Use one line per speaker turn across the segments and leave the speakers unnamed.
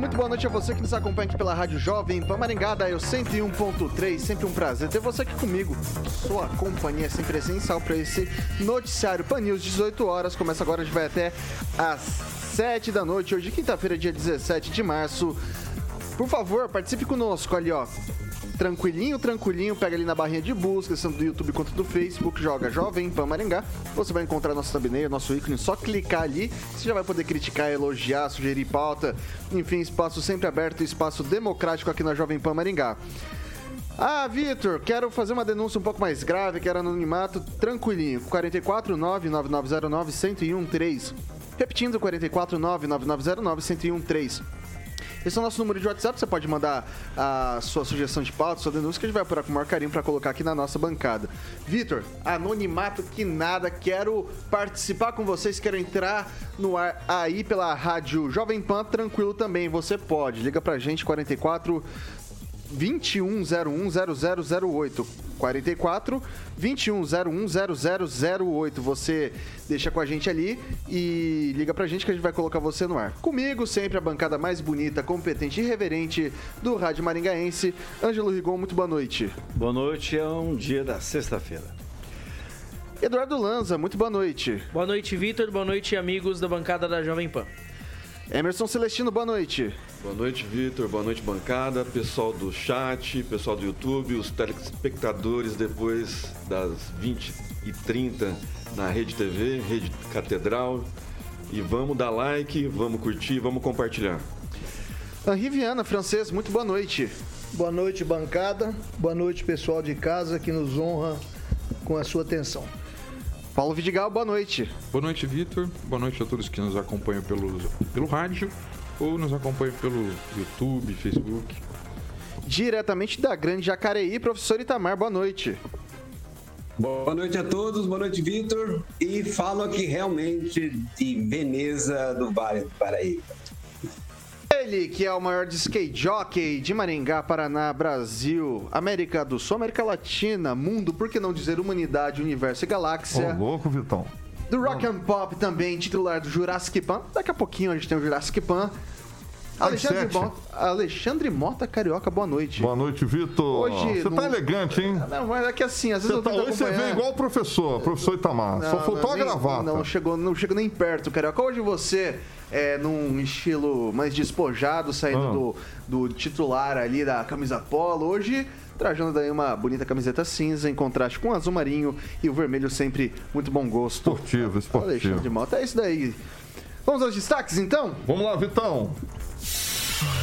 Muito boa noite a você que nos acompanha aqui pela Rádio Jovem Pan Maringá, da eu 101.3, sempre um prazer ter você aqui comigo. Sua companhia é sempre essencial para esse noticiário Pan News, 18 horas, começa agora, a gente vai até às 7 da noite, hoje quinta-feira, dia 17 de março. Por favor, participe conosco ali, ó. Tranquilinho, tranquilinho, pega ali na barrinha de busca, tanto do YouTube quanto do Facebook, joga Jovem Pan Maringá. Você vai encontrar nosso thumbnail, nosso ícone, só clicar ali. Você já vai poder criticar, elogiar, sugerir pauta. Enfim, espaço sempre aberto, espaço democrático aqui na Jovem Pan Maringá. Ah, Vitor, quero fazer uma denúncia um pouco mais grave, quero anonimato tranquilinho. 449-9909-1013. Repetindo, 449-9909-1013. Esse é o nosso número de WhatsApp. Você pode mandar a sua sugestão de pauta, sua denúncia, que a gente vai apurar com o maior carinho para colocar aqui na nossa bancada. Vitor, anonimato que nada. Quero participar com vocês, quero entrar no ar aí pela rádio Jovem Pan. Tranquilo também, você pode. Liga pra gente, 44 21010008 44 21010008. Você deixa com a gente ali e liga pra gente que a gente vai colocar você no ar. Comigo, sempre a bancada mais bonita, competente e reverente do Rádio Maringaense. Ângelo Rigon, muito boa noite.
Boa noite, é um dia da sexta-feira.
Eduardo Lanza, muito boa noite.
Boa noite, Vitor. Boa noite, amigos da bancada da Jovem Pan.
Emerson Celestino, boa noite.
Boa noite, Vitor. Boa noite, bancada. Pessoal do chat, pessoal do YouTube, os telespectadores depois das 20 e 30 na Rede TV, Rede Catedral. E vamos dar like, vamos curtir, vamos compartilhar.
Henri Viana, francês, muito boa noite.
Boa noite, bancada. Boa noite, pessoal de casa que nos honra com a sua atenção.
Paulo Vidigal, boa noite.
Boa noite, Vitor. Boa noite a todos que nos acompanham pelo, pelo rádio ou nos acompanham pelo YouTube, Facebook.
Diretamente da Grande Jacareí, professor Itamar, boa noite.
Boa noite a todos, boa noite, Vitor. E falo aqui realmente de Veneza do Vale do Paraíba.
Ele que é o maior de skate jockey de Maringá, Paraná, Brasil, América do Sul, América Latina, mundo, por que não dizer humanidade, universo e galáxia.
Ô, louco, Vitão.
Do Rock and Pop também, titular do Jurassic Pan. Daqui a pouquinho a gente tem o Jurassic Pan. Alexandre Mota, Alexandre Mota Carioca, boa noite.
Boa noite, Vitor.
Hoje
Você
não-
tá elegante, hein?
Não, mas é que assim, às vezes
Você
eu
tá, hoje você
acompanhar.
vem igual o professor, professor Itamar. Só
Não,
faltou a
nem-
gravata.
Não chegou, não chegou nem perto, Carioca. Hoje você é num estilo mais despojado, saindo
Ah.
do, do titular ali da camisa polo. Hoje, trajando daí uma bonita camiseta cinza em contraste com o azul marinho e o vermelho sempre muito bom gosto.
Esportivo, esportivo.
Alexandre Mota, é isso daí. Vamos aos destaques, então?
Vamos lá, Vitão.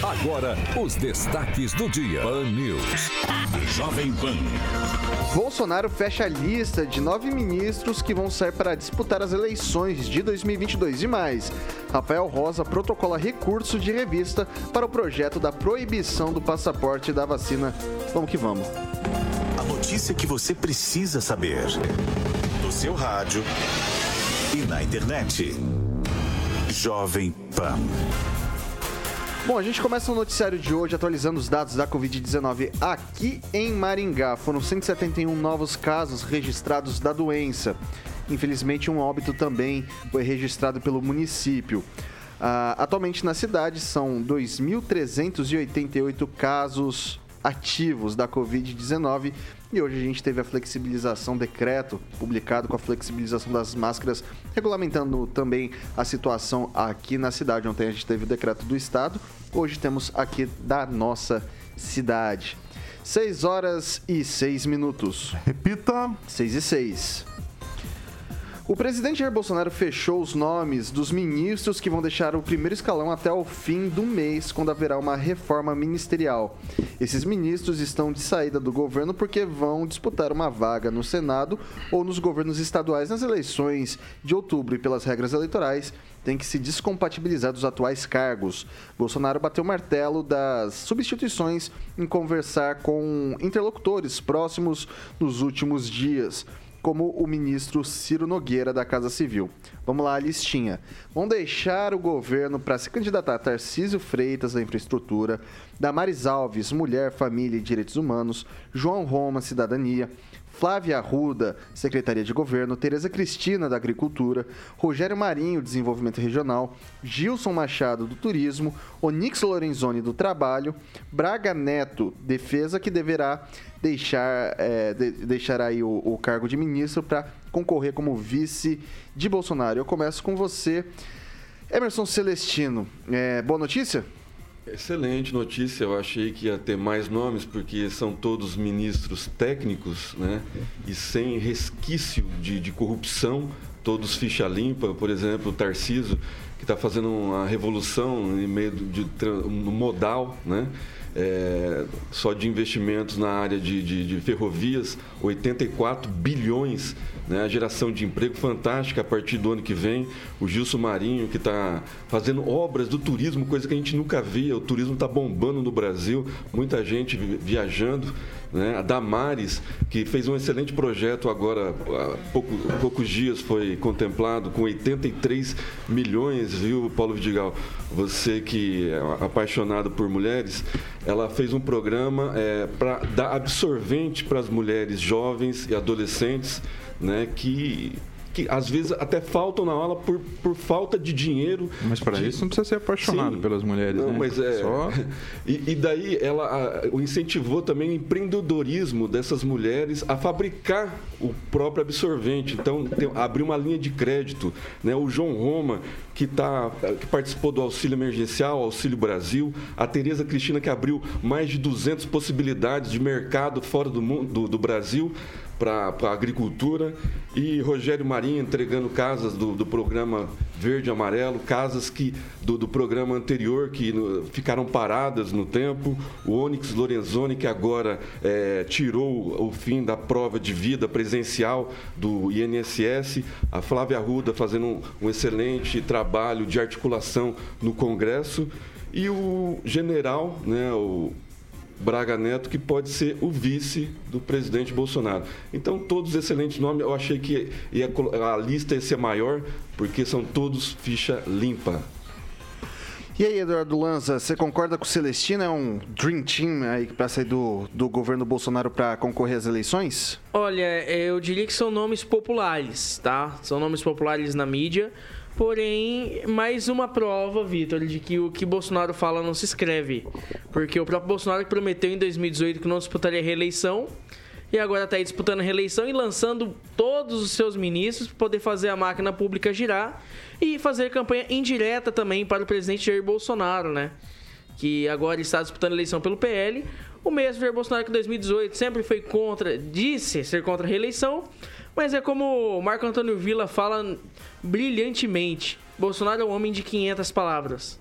Agora, os destaques do dia. Pan News.
Jovem Pan.
Bolsonaro fecha a lista de nove ministros que vão sair para disputar as eleições de 2022 e mais. Rafael Rosa protocola recurso de revista para o projeto da proibição do passaporte da vacina. Vamos que vamos.
A notícia que você precisa saber. No seu rádio e na internet. Jovem Pan.
Bom, a gente começa o noticiário de hoje atualizando os dados da Covid-19 aqui em Maringá. Foram 171 novos casos registrados da doença. Infelizmente, um óbito também foi registrado pelo município. Ah, atualmente na cidade são 2.388 casos ativos da Covid-19 e hoje a gente teve a flexibilização, decreto publicado com a flexibilização das máscaras, regulamentando também a situação aqui na cidade. Ontem a gente teve o decreto do estado, hoje temos aqui da nossa cidade. 6 horas e 6 minutos.
Repita.
6 e 6. O presidente Jair Bolsonaro fechou os nomes dos ministros que vão deixar o primeiro escalão até o fim do mês, quando haverá uma reforma ministerial. Esses ministros estão de saída do governo porque vão disputar uma vaga no Senado ou nos governos estaduais nas eleições de outubro e pelas regras eleitorais tem que se descompatibilizar dos atuais cargos. Bolsonaro bateu o martelo das substituições em conversar com interlocutores próximos nos últimos dias como o ministro Ciro Nogueira da Casa Civil. Vamos lá, a listinha. Vão deixar o governo para se candidatar Tarcísio Freitas da Infraestrutura, Damares Alves, Mulher, Família e Direitos Humanos, João Roma, Cidadania, Flávia Arruda, Secretaria de Governo, Tereza Cristina, da Agricultura, Rogério Marinho, Desenvolvimento Regional, Gilson Machado, do Turismo, Onix Lorenzoni, do Trabalho, Braga Neto, Defesa, que deverá deixar, é, de, deixar aí o, o cargo de ministro para concorrer como vice de Bolsonaro. Eu começo com você, Emerson Celestino. É, boa notícia?
Excelente notícia. Eu achei que ia ter mais nomes, porque são todos ministros técnicos, né? E sem resquício de, de corrupção, todos ficha limpa. Por exemplo, o Tarciso, que está fazendo uma revolução em meio de, de modal, né? É, só de investimentos na área de, de, de ferrovias, 84 bilhões né? A geração de emprego fantástica a partir do ano que vem. O Gilson Marinho, que está fazendo obras do turismo, coisa que a gente nunca via. O turismo está bombando no Brasil, muita gente viajando. Né? A Damares, que fez um excelente projeto agora, há pouco, poucos dias foi contemplado, com 83 milhões, viu, Paulo Vidigal? Você que é apaixonado por mulheres, ela fez um programa é, para dar absorvente para as mulheres jovens e adolescentes né, que que às vezes até faltam na aula por, por falta de dinheiro.
Mas para
de...
isso não precisa ser apaixonado Sim. pelas mulheres,
não,
né?
Mas é... Só... E, e, daí ela a, o incentivou também o empreendedorismo dessas mulheres a fabricar o próprio absorvente. Então, tem, abriu uma linha de crédito. Né? O João Roma, que, tá, que participou do Auxílio Emergencial, Auxílio Brasil. A Tereza Cristina, que abriu mais de 200 possibilidades de mercado fora do, mundo, do, do Brasil para a agricultura e Rogério Marinho entregando casas do, do programa Verde Amarelo, casas que do, do programa anterior que no, ficaram paradas no tempo. O Onyx Lorenzoni, que agora é, tirou o fim da prova de vida presencial do INSS. A Flávia Arruda fazendo um, um excelente trabalho de articulação no Congresso. E o general, né, o Braga Neto, que pode ser o vice do presidente Bolsonaro. Então, todos excelentes nomes. Eu achei que ia, a lista ia ser maior, porque são todos ficha limpa.
E aí, Eduardo Lanza, você concorda com o Celestino? É um Dream Team aí para sair do, do governo Bolsonaro para concorrer às eleições?
Olha, eu diria que são nomes populares, tá? São nomes populares na mídia. Porém, mais uma prova, Vitor, de que o que Bolsonaro fala não se escreve. Porque o próprio Bolsonaro prometeu em 2018 que não disputaria reeleição. E agora está aí disputando a reeleição e lançando todos os seus ministros para poder fazer a máquina pública girar e fazer campanha indireta também para o presidente Jair Bolsonaro, né? Que agora está disputando a eleição pelo PL. O mesmo Jair Bolsonaro que em 2018 sempre foi contra, disse ser contra a reeleição, mas é como o Marco Antônio Villa fala brilhantemente. Bolsonaro é um homem de 500 palavras.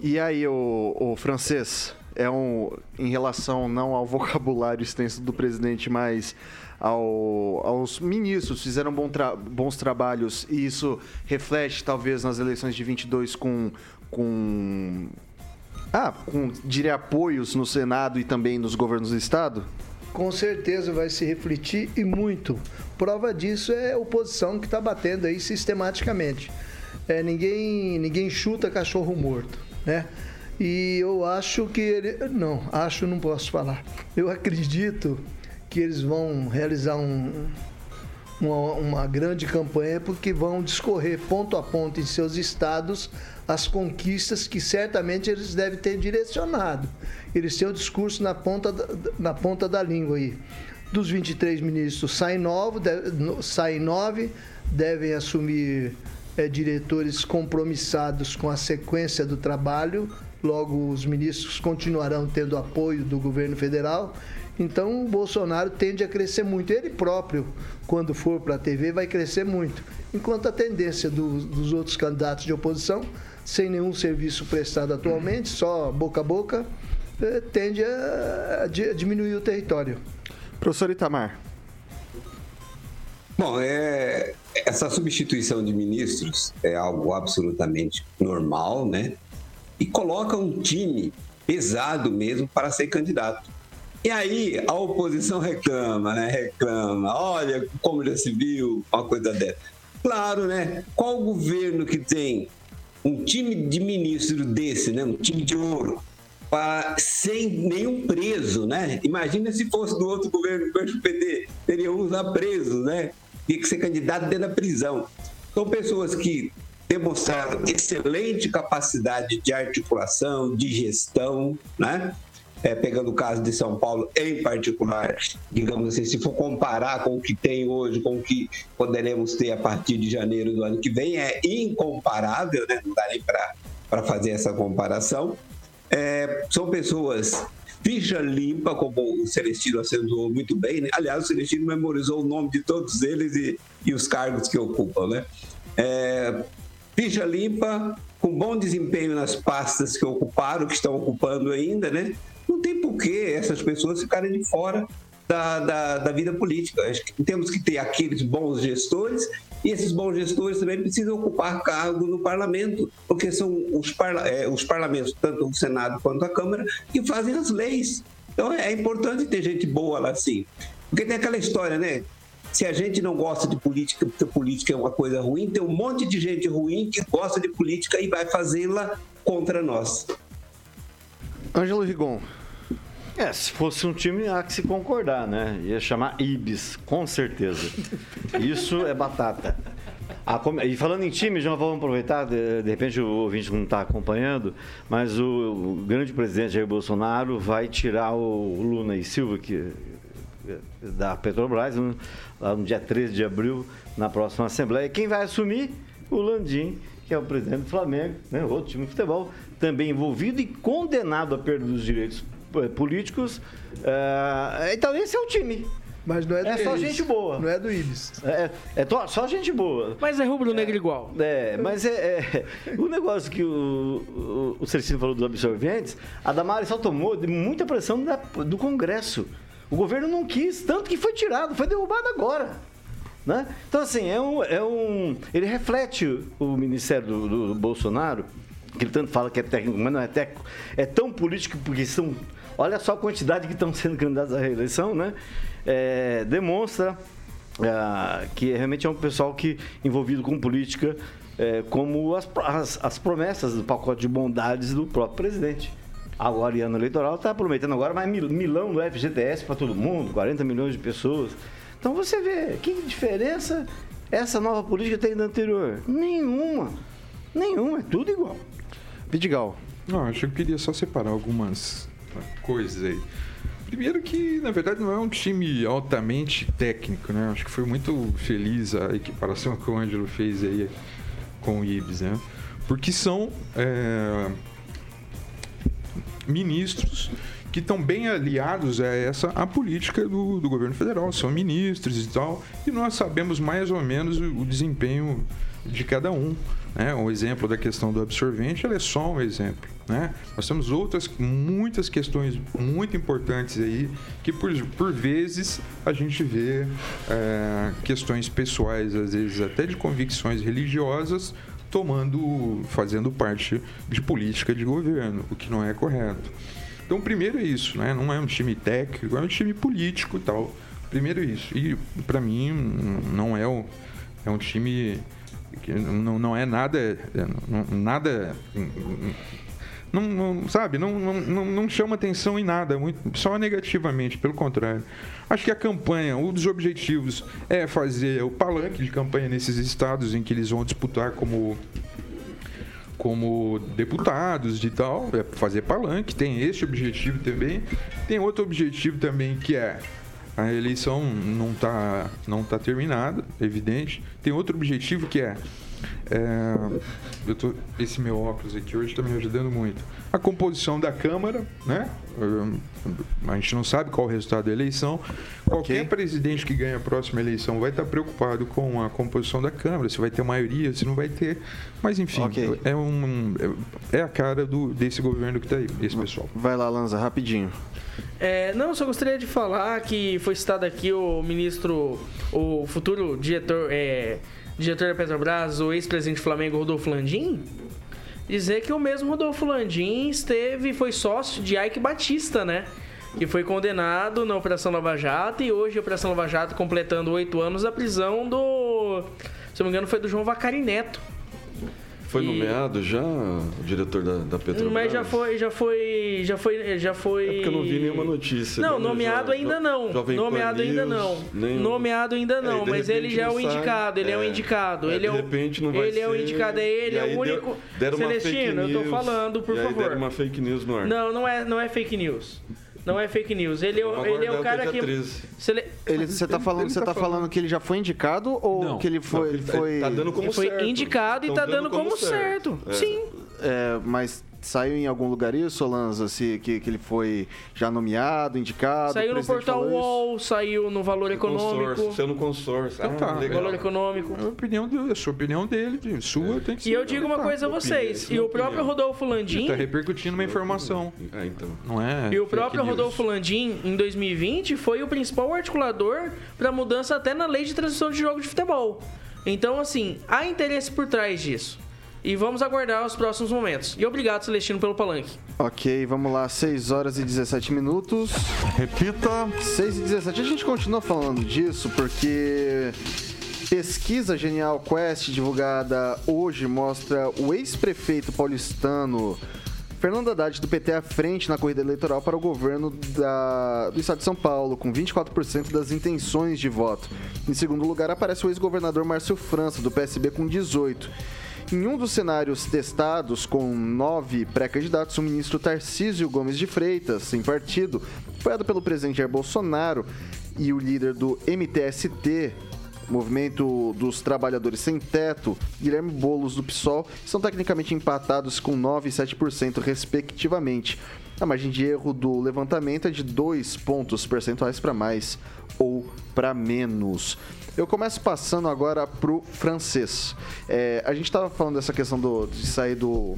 E aí, o, o francês, é um em relação não ao vocabulário extenso do presidente, mas ao, aos ministros fizeram bom tra bons trabalhos e isso reflete talvez nas eleições de 22 com com ah, com diria apoios no Senado e também nos governos do estado?
Com certeza vai se refletir e muito. Prova disso é a oposição que está batendo aí sistematicamente. É, ninguém, ninguém chuta cachorro morto, né? E eu acho que ele. Não, acho não posso falar. Eu acredito que eles vão realizar um, uma, uma grande campanha porque vão discorrer ponto a ponto em seus estados as conquistas que certamente eles devem ter direcionado. Eles têm o discurso na ponta da, na ponta da língua aí. Dos 23 ministros, saem nove, saem nove devem assumir é, diretores compromissados com a sequência do trabalho. Logo, os ministros continuarão tendo apoio do governo federal Então o Bolsonaro tende a crescer muito. Ele próprio, quando for para a TV, vai crescer muito. Enquanto a tendência do- dos outros candidatos de oposição, sem nenhum serviço prestado atualmente, só boca a boca, eh, tende a, a di- a diminuir o território.
Professor Itamar.
Bom, é, essa substituição de ministros é algo absolutamente normal, né? E coloca um time pesado mesmo para ser candidato. E aí a oposição reclama, né? Reclama. Olha como já se viu uma coisa dessa. Claro, né? Qual governo que tem um time de ministro desse, né? Um time de ouro, para, sem nenhum preso, né? Imagina se fosse do outro governo, do PT, teria uns lá presos, né? Tinha que ser candidato dentro da prisão. São pessoas que demonstraram excelente capacidade de articulação, de gestão, né? É, pegando o caso de São Paulo em particular, digamos assim, se for comparar com o que tem hoje, com o que poderemos ter a partir de janeiro do ano que vem, é incomparável, né? não dá nem para fazer essa comparação. É, são pessoas ficha limpa, como o Celestino acentuou muito bem. Né? Aliás, o Celestino memorizou o nome de todos eles e, e os cargos que ocupam. Né? É, ficha limpa, com bom desempenho nas pastas que ocuparam, que estão ocupando ainda, né? Não tem por que essas pessoas ficarem de fora da, da, da vida política. Temos que ter aqueles bons gestores e esses bons gestores também precisam ocupar cargo no parlamento, porque são os, parla é, os parlamentos, tanto o Senado quanto a Câmara, que fazem as leis. Então é importante ter gente boa lá sim. Porque tem aquela história, né? Se a gente não gosta de política, porque política é uma coisa ruim, tem um monte de gente ruim que gosta de política e vai fazê-la contra nós.
Ângelo Rigon.
É, se fosse um time, há que se concordar, né? Ia chamar Ibis, com certeza. Isso é batata. A com- E falando em time, já vamos aproveitar, de, de repente o ouvinte não está acompanhando, mas o, o grande presidente Jair Bolsonaro vai tirar o Luna e Silva, que, da Petrobras, no, lá no dia 13 de abril, na próxima Assembleia. Quem vai assumir? O Landim, que é o presidente do Flamengo, né, outro time de futebol, também envolvido e condenado à perda dos direitos eh, políticos. Ah, então, esse é o time.
Mas não é do
É só
Ibis.
gente boa.
Não é do Ibis.
É, é to- só gente boa.
Mas é rubro-negro igual.
É, mas é, é- o negócio que o, o, o Celestino falou dos absorventes, a Damares só tomou de muita pressão da- do Congresso. O governo não quis, tanto que foi tirado, foi derrubado agora. Né? Então, assim, é um, é um. Ele reflete o ministério do, do- do Bolsonaro, que ele tanto fala que é técnico, mas não é técnico, é tão político porque são. Olha só a quantidade que estão sendo candidatos à reeleição, né? É, demonstra ah, que realmente é um pessoal que envolvido com política, é, como as, as, as promessas do pacote de bondades do próprio presidente. Agora, em ano eleitoral, está prometendo agora mais mil- milão do FGTS para todo mundo, 40 milhões de pessoas. Então você vê, que diferença essa nova política tem da anterior? Nenhuma. Nenhuma, é tudo igual.
Vidigal.
Não, acho que eu queria só separar algumas coisas aí. Primeiro que, na verdade, não é um time altamente técnico, né? Acho que foi muito feliz a equiparação que o Ângelo fez aí com o Ibis, né? Porque são é, ministros que estão bem aliados a essa a política do, do governo federal, são ministros e tal, e nós sabemos mais ou menos o, o desempenho de cada um. Né? O exemplo da questão do absorvente é só um exemplo. Né? Nós temos outras muitas questões muito importantes aí que por, por vezes a gente vê é, questões pessoais, às vezes até de convicções religiosas, tomando, fazendo parte de política de governo, o que não é correto. Então, primeiro é isso, né? Não é um time técnico, é um time político e tal. Primeiro é isso. E para mim não é um, é um time que não, não é nada é, nada não, não- sabe, não, não, não chama atenção em nada, muito, só negativamente, pelo contrário. Acho que a campanha, um dos objetivos é fazer o palanque de campanha nesses estados em que eles vão disputar como como deputados e tal, é fazer palanque, tem esse objetivo também. Tem outro objetivo também que é a eleição não está não tá terminada, evidente. Tem outro objetivo que é, É, eu tô, esse meu óculos aqui hoje está me ajudando muito. A composição da Câmara, né? A gente não sabe qual o resultado da eleição. Qualquer presidente que ganha a próxima eleição vai estar preocupado com a composição da Câmara, se vai ter maioria, se não vai ter. Mas enfim,
Ok.
é, um, é a cara do, desse governo que está aí, esse pessoal.
Vai lá, Lanza, rapidinho.
É, não, só gostaria de falar que foi citado aqui o ministro, o futuro diretor, é, diretor da Petrobras, o ex-presidente do Flamengo, Rodolfo Landim, dizer que o mesmo Rodolfo Landim esteve, foi sócio de Ike Batista, né? Que foi condenado na Operação Lava Jato e hoje a Operação Lava Jato completando oito anos da prisão do, se não me engano, foi do João Vacari Neto.
Foi
E-
nomeado já o diretor da, da Petrobras?
Mas já foi, já foi, já foi, já foi.
É porque eu não vi nenhuma notícia.
Não,
no
nomeado
Jo-
ainda não. Nomeado ainda
News,
não.
nem-
Nomeado ainda não,
e de
mas ele já é
não
o indicado, ele é, o
É.
indicado.
É,
ele é
de
o,
repente não vai
Ele é o
ser,
indicado, é ele, é o único.
deram
Celestino,
fake
eu tô falando, por
e
favor.
deram uma fake news no ar.
Não, não é, não é fake news. Não é fake news. Ele é, o- ele é o cara que.
13.
Cele-
Ele, você tá falando,
ele
você
tá
tá falando que ele já foi indicado ou
Não.
que ele foi.
Não, ele tá-
foi
tá dando como
Ele foi
certo.
indicado e
Tão
tá dando como certo.
É.
Sim.
é, mas saiu em algum lugar isso, Lanza? Se, que, que ele foi já nomeado, indicado?
Saiu no portal
isso?
UOL, saiu no Valor
Consórcio,
Econômico.
saiu no consórcio. Ah,
tá.
legal.
Valor Econômico.
É a opinião dele, a sua opinião dele, de- sua tem que ser.
E eu digo uma coisa a vocês, e o próprio Rodolfo Landim,
Está repercutindo uma informação,
Ah, então.
não é?
e o próprio. Rodolfo Landim, em 2020, foi o principal articulador para mudança até na lei de transição de jogo de futebol. Então, assim, há interesse por trás disso. E vamos aguardar os próximos momentos. E obrigado, Celestino, pelo palanque.
Ok, vamos lá, 6 horas e 17 minutos.
Repita.
6 e 17. A gente continua falando disso porque pesquisa Genial Quest divulgada hoje mostra o ex-prefeito paulistano Fernando Haddad do PT à frente na corrida eleitoral para o governo da- do estado de São Paulo, com 24% das intenções de voto. Em segundo lugar aparece o ex-governador Márcio França, do PSB, com 18%. Em um dos cenários testados, com nove pré-candidatos, o ministro Tarcísio Gomes de Freitas, sem partido, apoiado pelo presidente Jair Bolsonaro, e o líder do MTST, Movimento dos Trabalhadores Sem Teto, Guilherme Boulos do PSOL, são tecnicamente empatados com 9% e 7%, respectivamente. A margem de erro do levantamento é de 2 pontos percentuais para mais ou para menos. Eu começo passando agora pro francês. É, a gente estava falando dessa questão do, de sair do,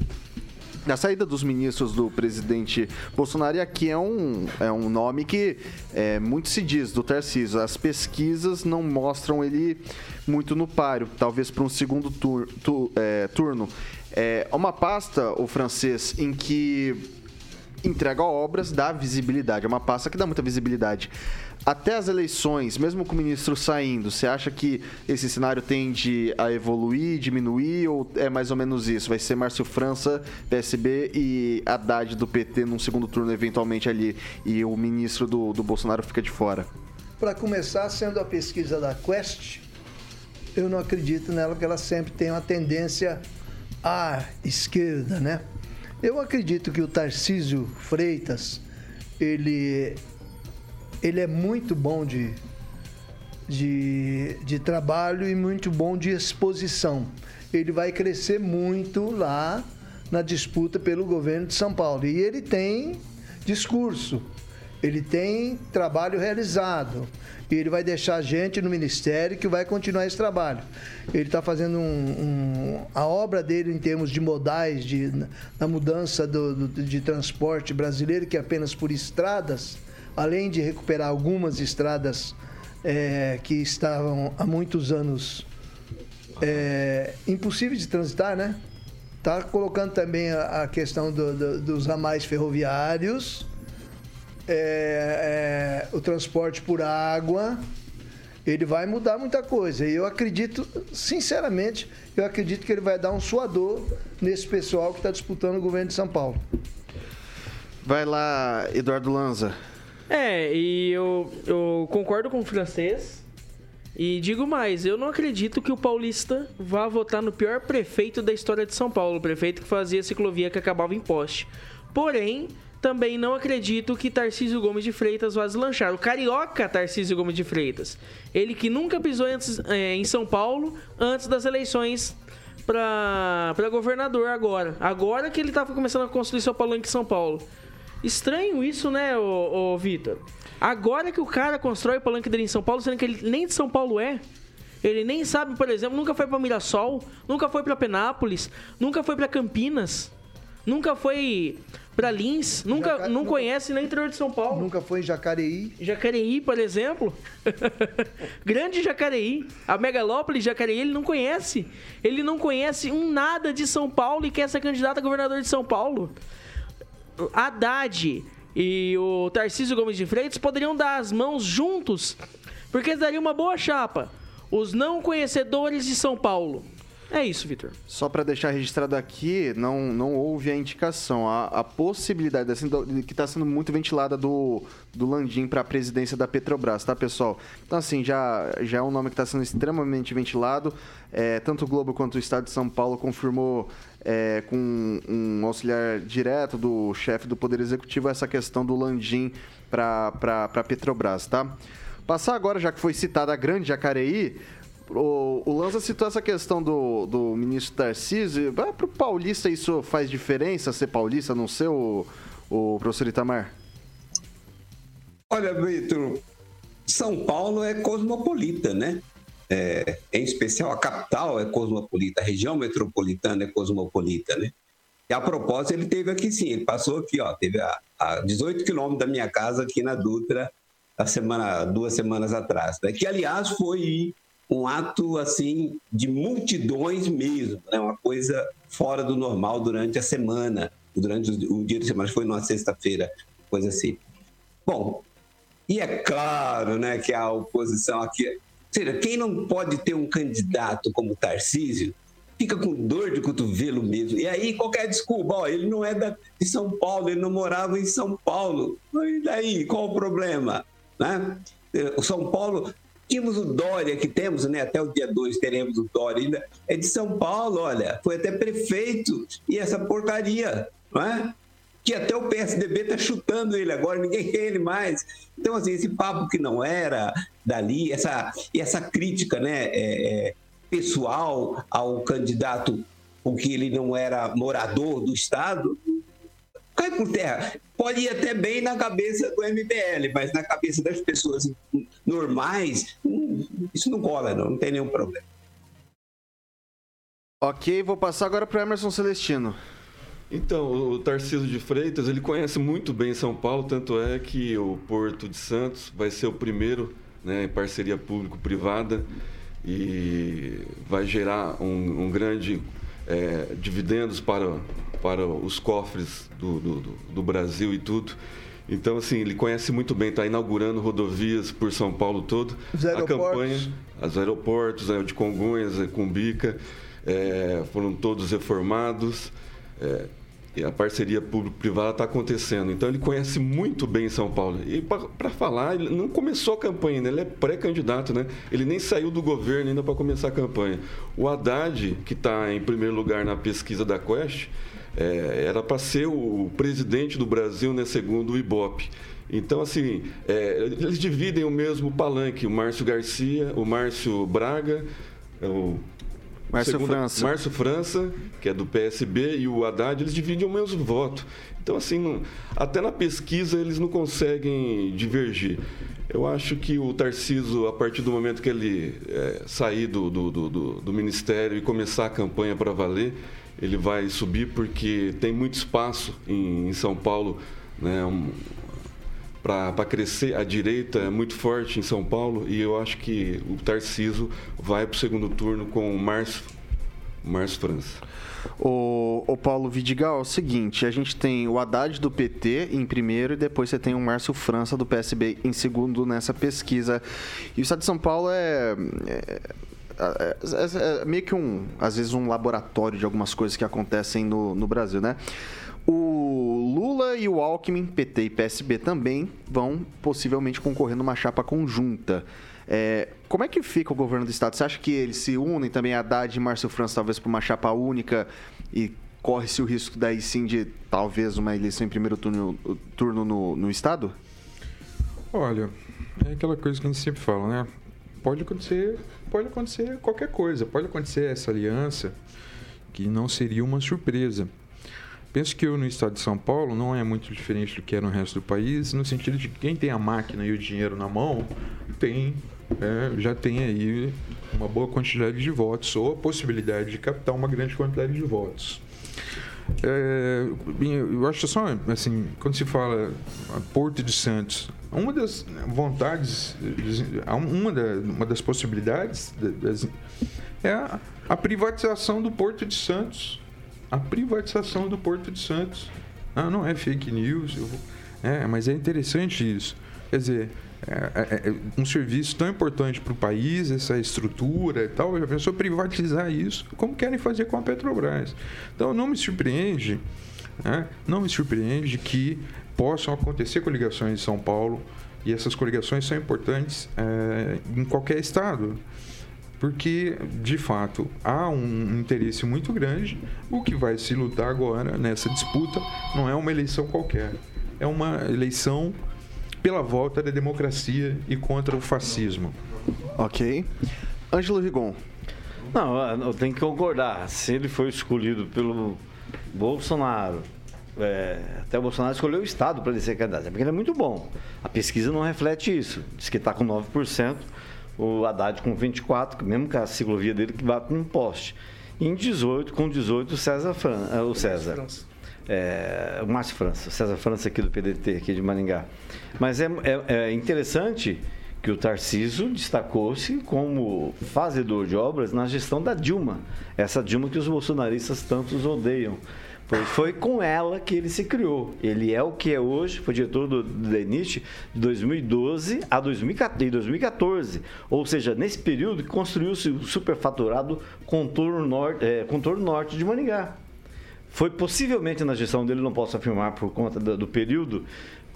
da saída dos ministros do presidente Bolsonaro, e aqui é um, é um nome que é, muito se diz do Tarcísio. As pesquisas não mostram ele muito no páreo, talvez para um segundo tur- tu- é, turno. É uma pasta, o francês, em que entrega obras, dá visibilidade. É uma pasta que dá muita visibilidade. Até as eleições, mesmo com o ministro saindo, você acha que esse cenário tende a evoluir, diminuir, ou é mais ou menos isso? Vai ser Márcio França, PSB e Haddad do PT num segundo turno, eventualmente ali, e o ministro do, do Bolsonaro fica de fora?
Para começar, sendo a pesquisa da Quest, eu não acredito nela, porque ela sempre tem uma tendência à esquerda, né? Eu acredito que o Tarcísio Freitas, ele, ele é muito bom de, de, de trabalho e muito bom de exposição. Ele vai crescer muito lá na disputa pelo governo de São Paulo. E ele tem discurso, ele tem trabalho realizado. E ele vai deixar gente no ministério que vai continuar esse trabalho. Ele está fazendo um, um- a obra dele em termos de modais, de, na mudança do, do- de transporte brasileiro, que é apenas por estradas, além de recuperar algumas estradas eh, que estavam há muitos anos é, impossíveis de transitar, né? Tá colocando também a, a questão do- dos ramais ferroviários, é, é, o transporte por água. Ele vai mudar muita coisa. E eu acredito, sinceramente, eu acredito que ele vai dar um suador nesse pessoal que está disputando o governo de São Paulo.
Vai lá, Eduardo Lanza.
É, e eu, eu concordo com o francês. E digo mais, eu não acredito que o paulista vá votar no pior prefeito da história de São Paulo, o prefeito que fazia ciclovia que acabava em poste. Porém, também não acredito que Tarcísio Gomes de Freitas vá deslanchar. O carioca Tarcísio Gomes de Freitas. Ele que nunca pisou antes, é, em São Paulo antes das eleições pra governador agora. Agora que ele tá começando a construir seu palanque em São Paulo. Estranho isso, né, ô, ô Vitor? Agora que o cara constrói o palanque dele em São Paulo, sendo que ele nem de São Paulo é. Ele nem sabe, por exemplo, nunca foi pra Mirassol, nunca foi pra Penápolis, nunca foi pra Campinas, nunca foi pra Lins, nunca
Jaca-
não
nunca-
conhece nem interior de São Paulo.
Nunca foi em Jacareí.
Jacareí, por exemplo. Grande Jacareí. A megalópole Jacareí ele não conhece. Ele não conhece um nada de São Paulo e quer ser candidato a governador de São Paulo. Haddad e o Tarcísio Gomes de Freitas poderiam dar as mãos juntos, porque daria uma boa chapa. Os não conhecedores de São Paulo. É isso, Vitor.
Só para deixar registrado aqui, não, não houve a indicação. A, a possibilidade, assim, do- que está sendo muito ventilada do, do Landim para a presidência da Petrobras, tá, pessoal? Então, assim, já, já é um nome que está sendo extremamente ventilado. É, tanto o Globo quanto o Estado de São Paulo confirmou é, com um auxiliar direto do chefe do Poder Executivo essa questão do Landim para a Petrobras, tá? Passar agora, já que foi citada a grande Jacareí, o, o Lanza citou essa questão do, do ministro Tarcísio. Para o paulista isso faz diferença ser paulista, não ser o, o professor Itamar?
Olha, Vitor, São Paulo é cosmopolita, né? É, em especial a capital é cosmopolita, a região metropolitana é cosmopolita, né? E a propósito, ele teve aqui sim, ele passou aqui, ó, teve a, a 18 quilômetros da minha casa aqui na Dutra, a semana, duas semanas atrás, né? que aliás foi um ato assim de multidões mesmo, né? uma coisa fora do normal durante a semana, durante o, dia de semana, foi numa sexta-feira, coisa assim. Bom, e é claro né, que a oposição aqui. Seja, quem não pode ter um candidato como Tarcísio fica com dor de cotovelo mesmo. E aí, qualquer desculpa, ó, ele não é da, de São Paulo, ele não morava em São Paulo. E daí, qual o problema? Né? O São Paulo. Tínhamos o Dória, que temos, né? Até o dia 2 teremos o Dória ainda. É de São Paulo, olha. Foi até prefeito. E essa porcaria, não é? que até o PSDB está chutando ele agora, ninguém quer ele mais. Então, assim, esse papo que não era dali, essa, e essa crítica né, é, é, pessoal ao candidato porque ele não era morador do Estado, cai por terra. Pode ir até bem na cabeça do MBL, mas na cabeça das pessoas normais, isso não cola, não, não tem nenhum problema.
Ok, vou passar agora para Emerson Celestino.
Então, o Tarcísio de Freitas, ele conhece muito bem São Paulo, tanto é que o Porto de Santos vai ser o primeiro, né, em parceria público-privada, e vai gerar um, um grande é, dividendos para, para os cofres do, do, do, Brasil e tudo. Então, assim, ele conhece muito bem, está inaugurando rodovias por São Paulo todo.
Os
a campanha, os aeroportos, né, de Congonhas, eh, Cumbica, é, foram todos reformados. É, a parceria público-privada está acontecendo. Então ele conhece muito bem São Paulo. E para falar, ele não começou a campanha, né? ele é pré-candidato, né? Ele nem saiu do governo ainda para começar a campanha. O Haddad, que está em primeiro lugar na pesquisa da Quest, é, era para ser o presidente do Brasil, né? segundo o Ibope. Então, assim, é, eles dividem o mesmo palanque, o Márcio Garcia, o Márcio Braga, o
Márcio
Segunda-
França.
Márcio França, que é do PSB, e o Haddad, eles dividem o mesmo voto. Então, assim, não- até na pesquisa eles não conseguem divergir. Eu acho que o Tarciso, a partir do momento que ele é, sair do, do, do- do- ministério e começar a campanha para valer, ele vai subir porque tem muito espaço em, em São Paulo, né, um- para crescer. A direita é muito forte em São Paulo e eu acho que o Tarciso vai para o segundo turno com o Márcio, Márcio França.
O, o Paulo Vidigal, é o seguinte, a gente tem o Haddad do PT em primeiro e depois você tem o Márcio França do PSB em segundo nessa pesquisa. E o Estado de São Paulo é, é- é- é- é meio que um, às vezes, um laboratório de algumas coisas que acontecem no, no Brasil, né? O Lula e o Alckmin, PT e PSB também vão possivelmente concorrer numa chapa conjunta. É, como é que fica o governo do estado? Você acha que eles se unem também, Haddad e Márcio França, talvez para uma chapa única e corre-se o risco daí sim de talvez uma eleição em primeiro turno, turno no, no estado?
Olha, é aquela coisa que a gente sempre fala, né? Pode acontecer, pode acontecer qualquer coisa, pode acontecer essa aliança, que não seria uma surpresa. Penso que eu no estado de São Paulo não é muito diferente do que é no resto do país, no sentido de que quem tem a máquina e o dinheiro na mão tem é, já tem aí uma boa quantidade de votos ou a possibilidade de captar uma grande quantidade de votos. É, eu acho só assim, quando se fala Porto de Santos, uma das vontades, uma, da, uma das possibilidades das, é a privatização do Porto de Santos. A privatização do Porto de Santos. Ah, não é fake news, eu, é, mas é interessante isso. Quer dizer, é, é, é um serviço tão importante para o país, essa estrutura e tal, já pensou privatizar isso, como querem fazer com a Petrobras. Então não me surpreende, né? não me surpreende que possam acontecer coligações em São Paulo, e essas coligações são importantes é, em qualquer estado porque de fato há um interesse muito grande. O que vai se lutar agora nessa disputa não é uma eleição qualquer, é uma eleição pela volta da democracia e contra o fascismo.
Ok. Ângelo Rigon.
Não, eu tenho que concordar. Se ele foi escolhido pelo Bolsonaro, é, até o Bolsonaro escolheu o Estado para ele ser candidato, porque ele é muito bom. A pesquisa não reflete isso. Diz que está com 9%, o Haddad com 24%, mesmo com a ciclovia dele que vai com um poste. E em 18, com 18, o César, Fran, é, o César é, o Márcio França, César França aqui do PDT, aqui de Maringá. Mas é, é, é interessante que o Tarciso destacou-se como fazedor de obras na gestão da Dilma, essa Dilma que os bolsonaristas tantos odeiam. Foi, com ela que ele se criou. Ele é o que é hoje, foi diretor do, do DENIT de 2012 a 2014. Ou seja, nesse período construiu-se o superfaturado contorno norte, é, contorno norte de Maringá. Foi possivelmente na gestão dele, não posso afirmar por conta do, do período,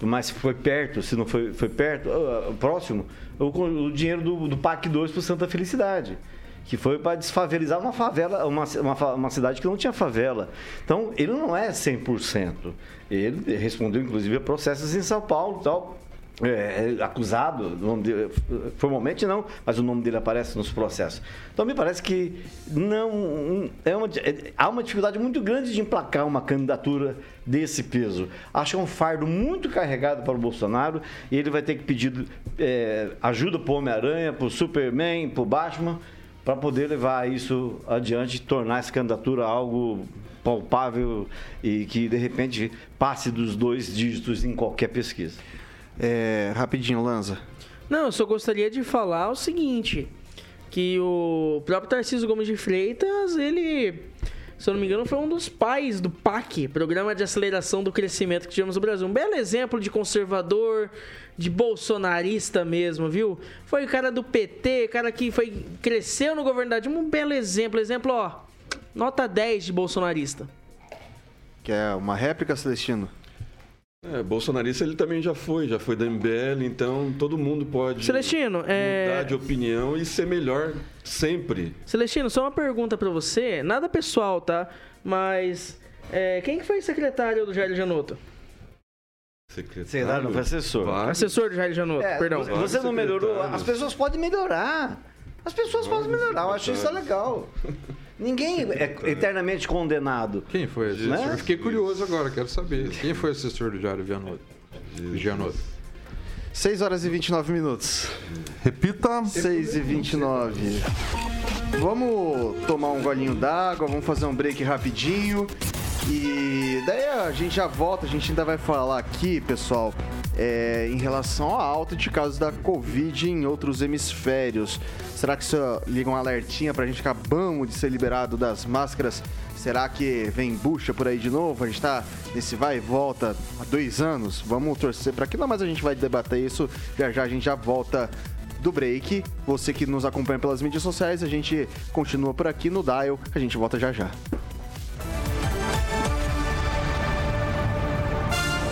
mas foi perto, se não foi, foi perto, uh, próximo, o, o, dinheiro do, do PAC 2 para Santa Felicidade que foi para desfavelizar uma favela, uma, uma, uma, cidade que não tinha favela. Então, ele não é 100%. Ele respondeu, inclusive, a processos em São Paulo tal, é, é, acusado, dele, formalmente não, mas o nome dele aparece nos processos. Então me parece que não é uma, é, há uma dificuldade muito grande de emplacar uma candidatura desse peso. Acho um fardo muito carregado para o Bolsonaro e ele vai ter que pedir é, ajuda para o Homem-Aranha, para o Superman, para o Batman, para poder levar isso adiante e tornar essa candidatura algo palpável e que de repente passe dos dois dígitos em qualquer pesquisa.
É, rapidinho, Lanza.
Não, eu só gostaria de falar o seguinte, que o próprio Tarcísio Gomes de Freitas, ele, se eu não me engano, foi um dos pais do PAC, Programa de Aceleração do Crescimento que tivemos no Brasil. Um belo exemplo de conservador, de bolsonarista mesmo, viu? Foi o cara do PT, cara que foi cresceu no governo da Dilma, um belo exemplo, exemplo, ó, nota 10 de bolsonarista.
Que é uma réplica, Celestino?
É, bolsonarista ele também já foi, já foi da MBL, então todo mundo pode
Celestino, é...
mudar de opinião e ser melhor sempre.
Celestino, só uma pergunta para você, nada pessoal, tá? Mas é, quem que foi secretário do Jair Janotto?
Secretário, secretário não foi assessor.
Vai. Assessor do Jair Janotto, é, perdão.
Você não melhorou, as pessoas podem melhorar. As pessoas podem melhorar, eu acho isso legal. Ninguém é eternamente condenado.
Quem foi esse né? Eu fiquei curioso agora, quero saber. Quem foi o assessor do Diário Gianotto?
6 horas e 29 minutos.
Repita.
6 e 29. Vamos tomar um golinho d'água, vamos fazer um break rapidinho. E daí a gente já volta, a gente ainda vai falar aqui, pessoal, é, em relação à alta de casos da Covid em outros hemisférios. Será que isso liga um alertinha pra gente que acabamos de ser liberado das máscaras? Será que vem bucha por aí de novo? A gente tá nesse vai e volta há dois anos. Vamos torcer para que não, mas a gente vai debater isso. Já já a gente já volta do break. Você que nos acompanha pelas mídias sociais, a gente continua por aqui no Dial. A gente volta já já.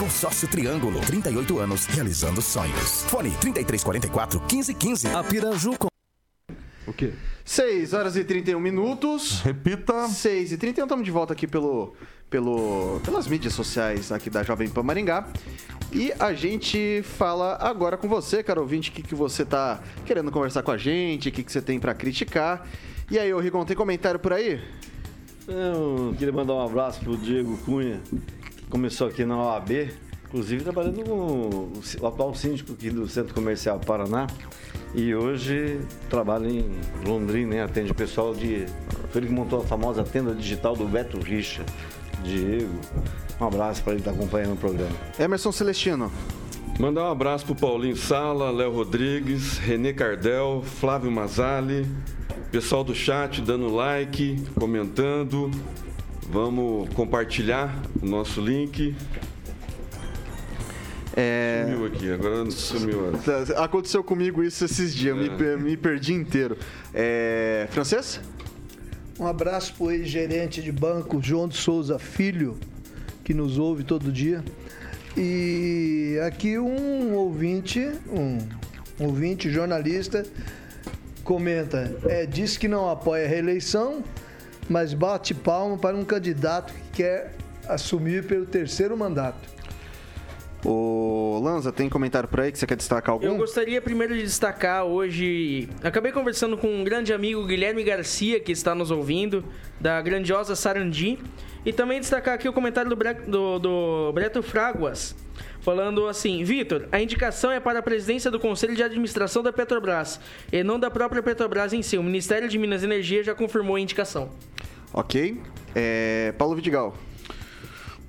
Consórcio Triângulo, 38 anos, realizando sonhos. Fone 3344 1515.
A Piraju com...
O quê?
6 horas e 31 minutos.
Repita.
6 e 31, estamos de volta aqui pelo, pelo, pelas mídias sociais aqui da Jovem Pan Maringá. E a gente fala agora com você, caro ouvinte, o que, que você tá querendo conversar com a gente, o que, que você tem para criticar. E aí, ô Rigon, tem comentário por aí?
Eu queria mandar um abraço pro Diego Cunha, começou aqui na OAB, inclusive trabalhando com o atual síndico aqui do Centro Comercial Paraná. E hoje trabalha em Londrina, né? atende o pessoal de. Foi ele que montou a famosa tenda digital do Beto Richa. Diego, um abraço para ele estar acompanhando o programa.
Emerson Celestino.
Mandar um abraço pro Paulinho Sala, Léo Rodrigues, Renê Cardel, Flávio Mazali, pessoal do chat dando like, comentando. Vamos compartilhar o nosso link.
É...
Sumiu aqui, agora sumiu.
Tá, Aconteceu comigo isso esses dias, me, per- me perdi inteiro. É... Francês?
Um abraço para o ex-gerente de banco João de Souza Filho, que nos ouve todo dia. E aqui um ouvinte, um ouvinte jornalista, comenta, é, diz que não apoia a reeleição, mas bate palma para um candidato que quer assumir pelo terceiro mandato.
Ô Lanza, tem comentário por aí que você quer destacar algum?
Eu gostaria primeiro de destacar hoje. Acabei conversando com um grande amigo, Guilherme Garcia, que está nos ouvindo, da grandiosa Sarandi. E também destacar aqui o comentário do, Bre- do, do Breto Fraguas, falando assim: Vitor, a indicação é para a presidência do Conselho de Administração da Petrobras e não da própria Petrobras em si. O Ministério de Minas e Energia já confirmou a indicação.
Ok. É... Paulo Vidigal.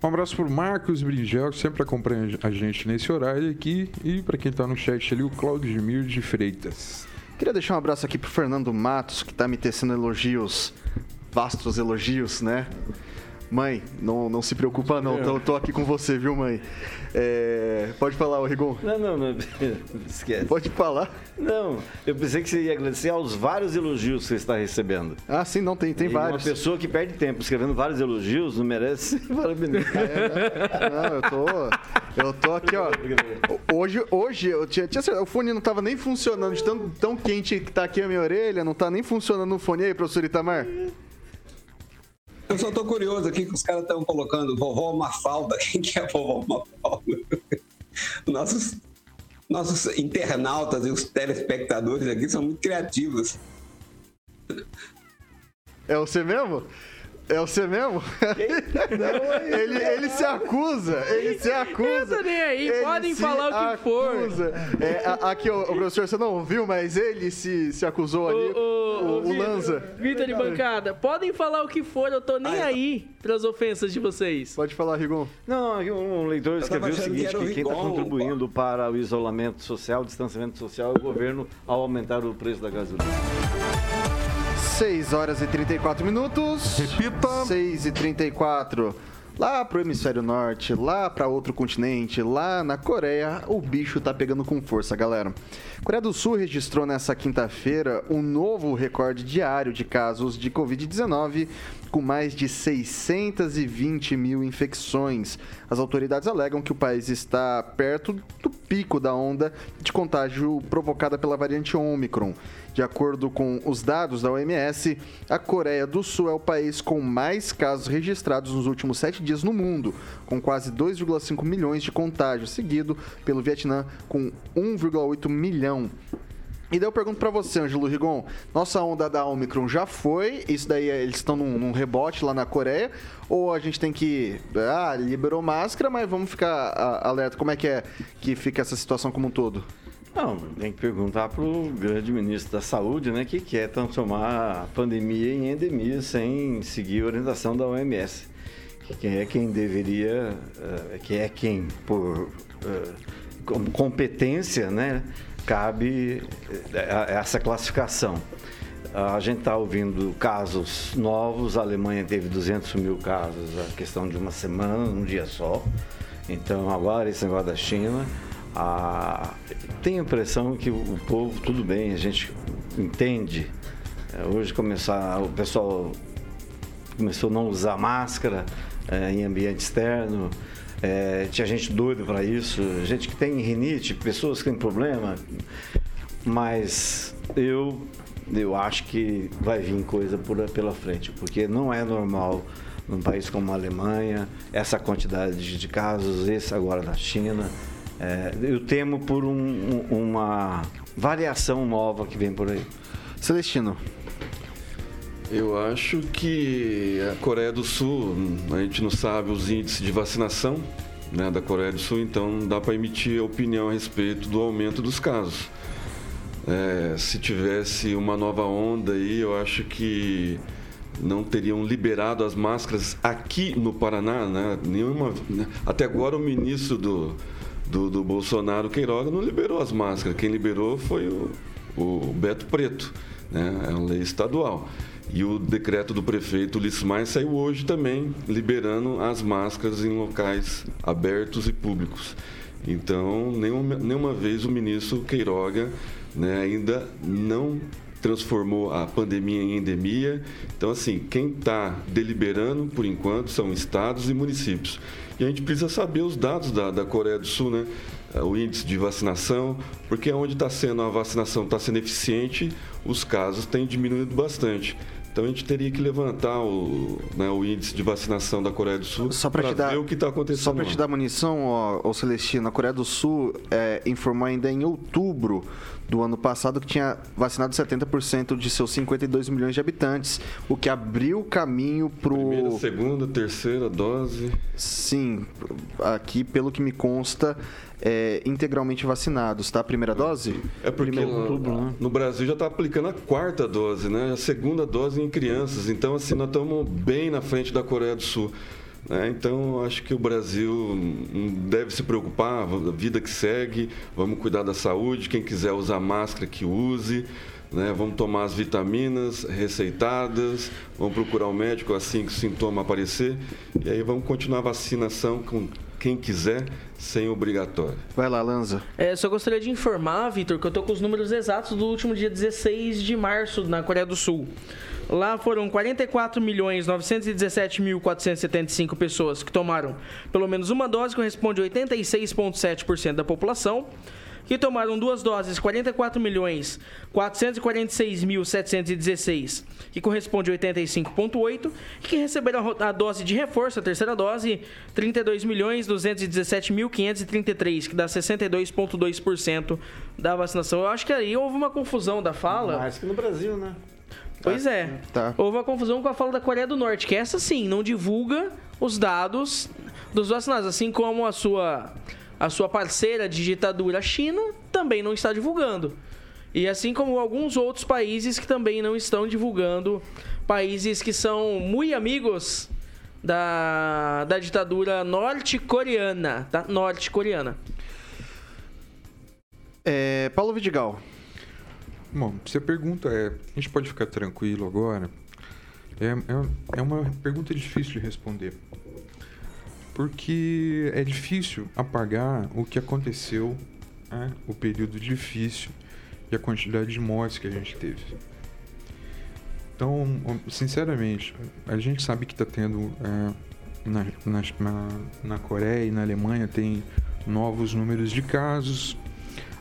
Um abraço pro Marcos Bringel, que sempre acompanha a gente nesse horário aqui. E para quem tá no chat ali, o Claudio Mir de Freitas.
Queria deixar um abraço aqui pro Fernando Matos, que tá me tecendo elogios, vastos elogios, né? Mãe, não, não se preocupa não, tô, tô aqui com você, viu, mãe? É, Pode falar, Rigon.
Não, não, não. Esquece.
Pode falar.
Não, eu pensei que você ia agradecer aos vários elogios que você está recebendo.
Ah, sim, não, tem, tem
E
vários.
Uma pessoa que perde tempo escrevendo vários elogios não merece ser parabenizado.
Não, eu tô. Eu tô aqui, ó. Hoje, hoje eu tinha, tinha certeza, o fone não tava nem funcionando, de tão, tão quente que tá aqui a minha orelha, não tá nem funcionando o fone aí, professor Itamar.
Eu só tô curioso aqui que os caras estão colocando vovó Mafalda. Quem que é a vovó Mafalda? Nossos, nossos internautas e os telespectadores aqui são muito criativos.
É você mesmo? É você mesmo? ele, ele se acusa, ele se acusa.
Eu tô nem aí,
Ele
podem falar o que for.
acusa. É, a- aqui, o, professor, você não ouviu, mas ele se, se acusou ali,
ô,
o, o
Vitor,
Lanza.
Vitor de bancada, podem falar o que for, eu tô nem aí pras ofensas de vocês.
Pode falar, Rigon.
Não, aqui um leitor escreveu o
que
seguinte,
o
que quem está contribuindo para o isolamento social, o distanciamento social, é o governo ao aumentar o preço da gasolina.
6 horas e 34 minutos.
Repita.
6 e 34. Lá pro hemisfério norte, lá para outro continente, lá na Coreia, o bicho tá pegando com força, galera. A Coreia do Sul registrou nessa quinta-feira um novo recorde diário de casos de Covid-19, com mais de 620 mil infecções. As autoridades alegam que o país está perto do pico da onda de contágio provocada pela variante Omicron. De acordo com os dados da OMS, a Coreia do Sul é o país com mais casos registrados nos últimos sete dias no mundo, com quase 2,5 milhões de contágios, seguido pelo Vietnã com 1,8 milhão. E daí eu pergunto pra você, Ângelo Rigon, nossa onda da Omicron já foi? Isso daí é- eles estão num, num rebote lá na Coreia? Ou a gente tem que. Ah, liberou máscara, mas vamos ficar alerta. Como é que é que fica essa situação como um todo?
Não, tem que perguntar para o grande ministro da Saúde, né, que quer transformar a pandemia em endemia sem seguir a orientação da OMS. Que é quem deveria, eh, que é quem, por eh, com- competência, né, cabe eh, essa classificação. A gente está ouvindo casos novos, a Alemanha teve 200 mil casos, a questão de uma semana, um dia só. Então, agora esse negócio da China, a... tenho a impressão que o povo, tudo bem, a gente entende. É, Hoje começar, o pessoal começou a não usar máscara é, em ambiente externo. É, tinha gente doida para isso, gente que tem rinite, pessoas que têm problema. Mas eu, eu acho que vai vir coisa por, pela frente, porque não é normal num país como a Alemanha, essa quantidade de, de casos, esse agora na China. É, eu temo por um- um- uma variação nova que vem por aí.
Celestino.
Eu acho que a Coreia do Sul, a gente não sabe os índices de vacinação né, da Coreia do Sul, então não dá para emitir opinião a respeito do aumento dos casos. É, se tivesse uma nova onda aí, eu acho que não teriam liberado as máscaras aqui no Paraná, né? Nenhuma, né? Até agora o ministro do, do, do Bolsonaro, Queiroga, não liberou as máscaras. Quem liberou foi o, o Beto Preto, né? É uma lei estadual. E o decreto do prefeito Lismar saiu hoje também, liberando as máscaras em locais abertos e públicos. Então, nenhuma, nenhuma vez o ministro Queiroga né, ainda não transformou a pandemia em endemia. Então, assim, quem está deliberando, por enquanto, são estados e municípios. E a gente precisa saber os dados da, da Coreia do Sul, né? O índice de vacinação, porque onde está sendo a vacinação está sendo eficiente, os casos têm diminuído bastante. Então a gente teria que levantar o, né, o índice de vacinação da Coreia do Sul
Só pra te dar-
ver o que está acontecendo.
Só para te dar munição, ó, ô Celestino, a Coreia do Sul é, informou ainda em outubro do ano passado que tinha vacinado 70% de seus 52 milhões de habitantes, o que abriu caminho pro
Primeira, segunda, terceira dose.
Sim, aqui pelo que me consta, é, integralmente vacinados, tá? Primeira dose?
É porque
outubro, né?
no Brasil já está aplicando a quarta dose, né? A segunda dose em crianças. Então, assim, nós estamos bem na frente da Coreia do Sul. né? Então, acho que o Brasil deve se preocupar, a vida que segue, vamos cuidar da saúde, quem quiser usar máscara que use, né? vamos tomar as vitaminas receitadas, vamos procurar o médico assim que o sintoma aparecer, e aí vamos continuar a vacinação com quem quiser, sem obrigatório.
Vai lá, Lanza.
É, só gostaria de informar, Vitor, que eu tô com os números exatos do último dia 16 de março na Coreia do Sul. Lá foram 44.917.475 pessoas que tomaram pelo menos uma dose, corresponde a 86,7% da população. Que tomaram duas doses, 44.446.716, que corresponde a 85,8%. E que receberam a dose de reforço, a terceira dose, 32.217.533, que dá 62,2% da vacinação. Eu acho que aí houve uma confusão da fala.
Mais que no Brasil, né?
Pois é.
Tá.
Houve uma confusão com a fala da Coreia do Norte, que essa sim não divulga os dados dos vacinados, assim como a sua a sua parceira de ditadura a China também não está divulgando. E assim como alguns outros países que também não estão divulgando, países que são muito amigos da, da ditadura norte-coreana, tá? Norte-coreana.
É, Paulo Vidigal.
Bom, se a pergunta é, a gente pode ficar tranquilo agora? É, é, é uma pergunta difícil de responder. Porque é difícil apagar o que aconteceu, né, o período difícil e a quantidade de mortes que a gente teve. Então, sinceramente, a gente sabe que está tendo é, na, na, na, na Coreia e na Alemanha tem novos números de casos.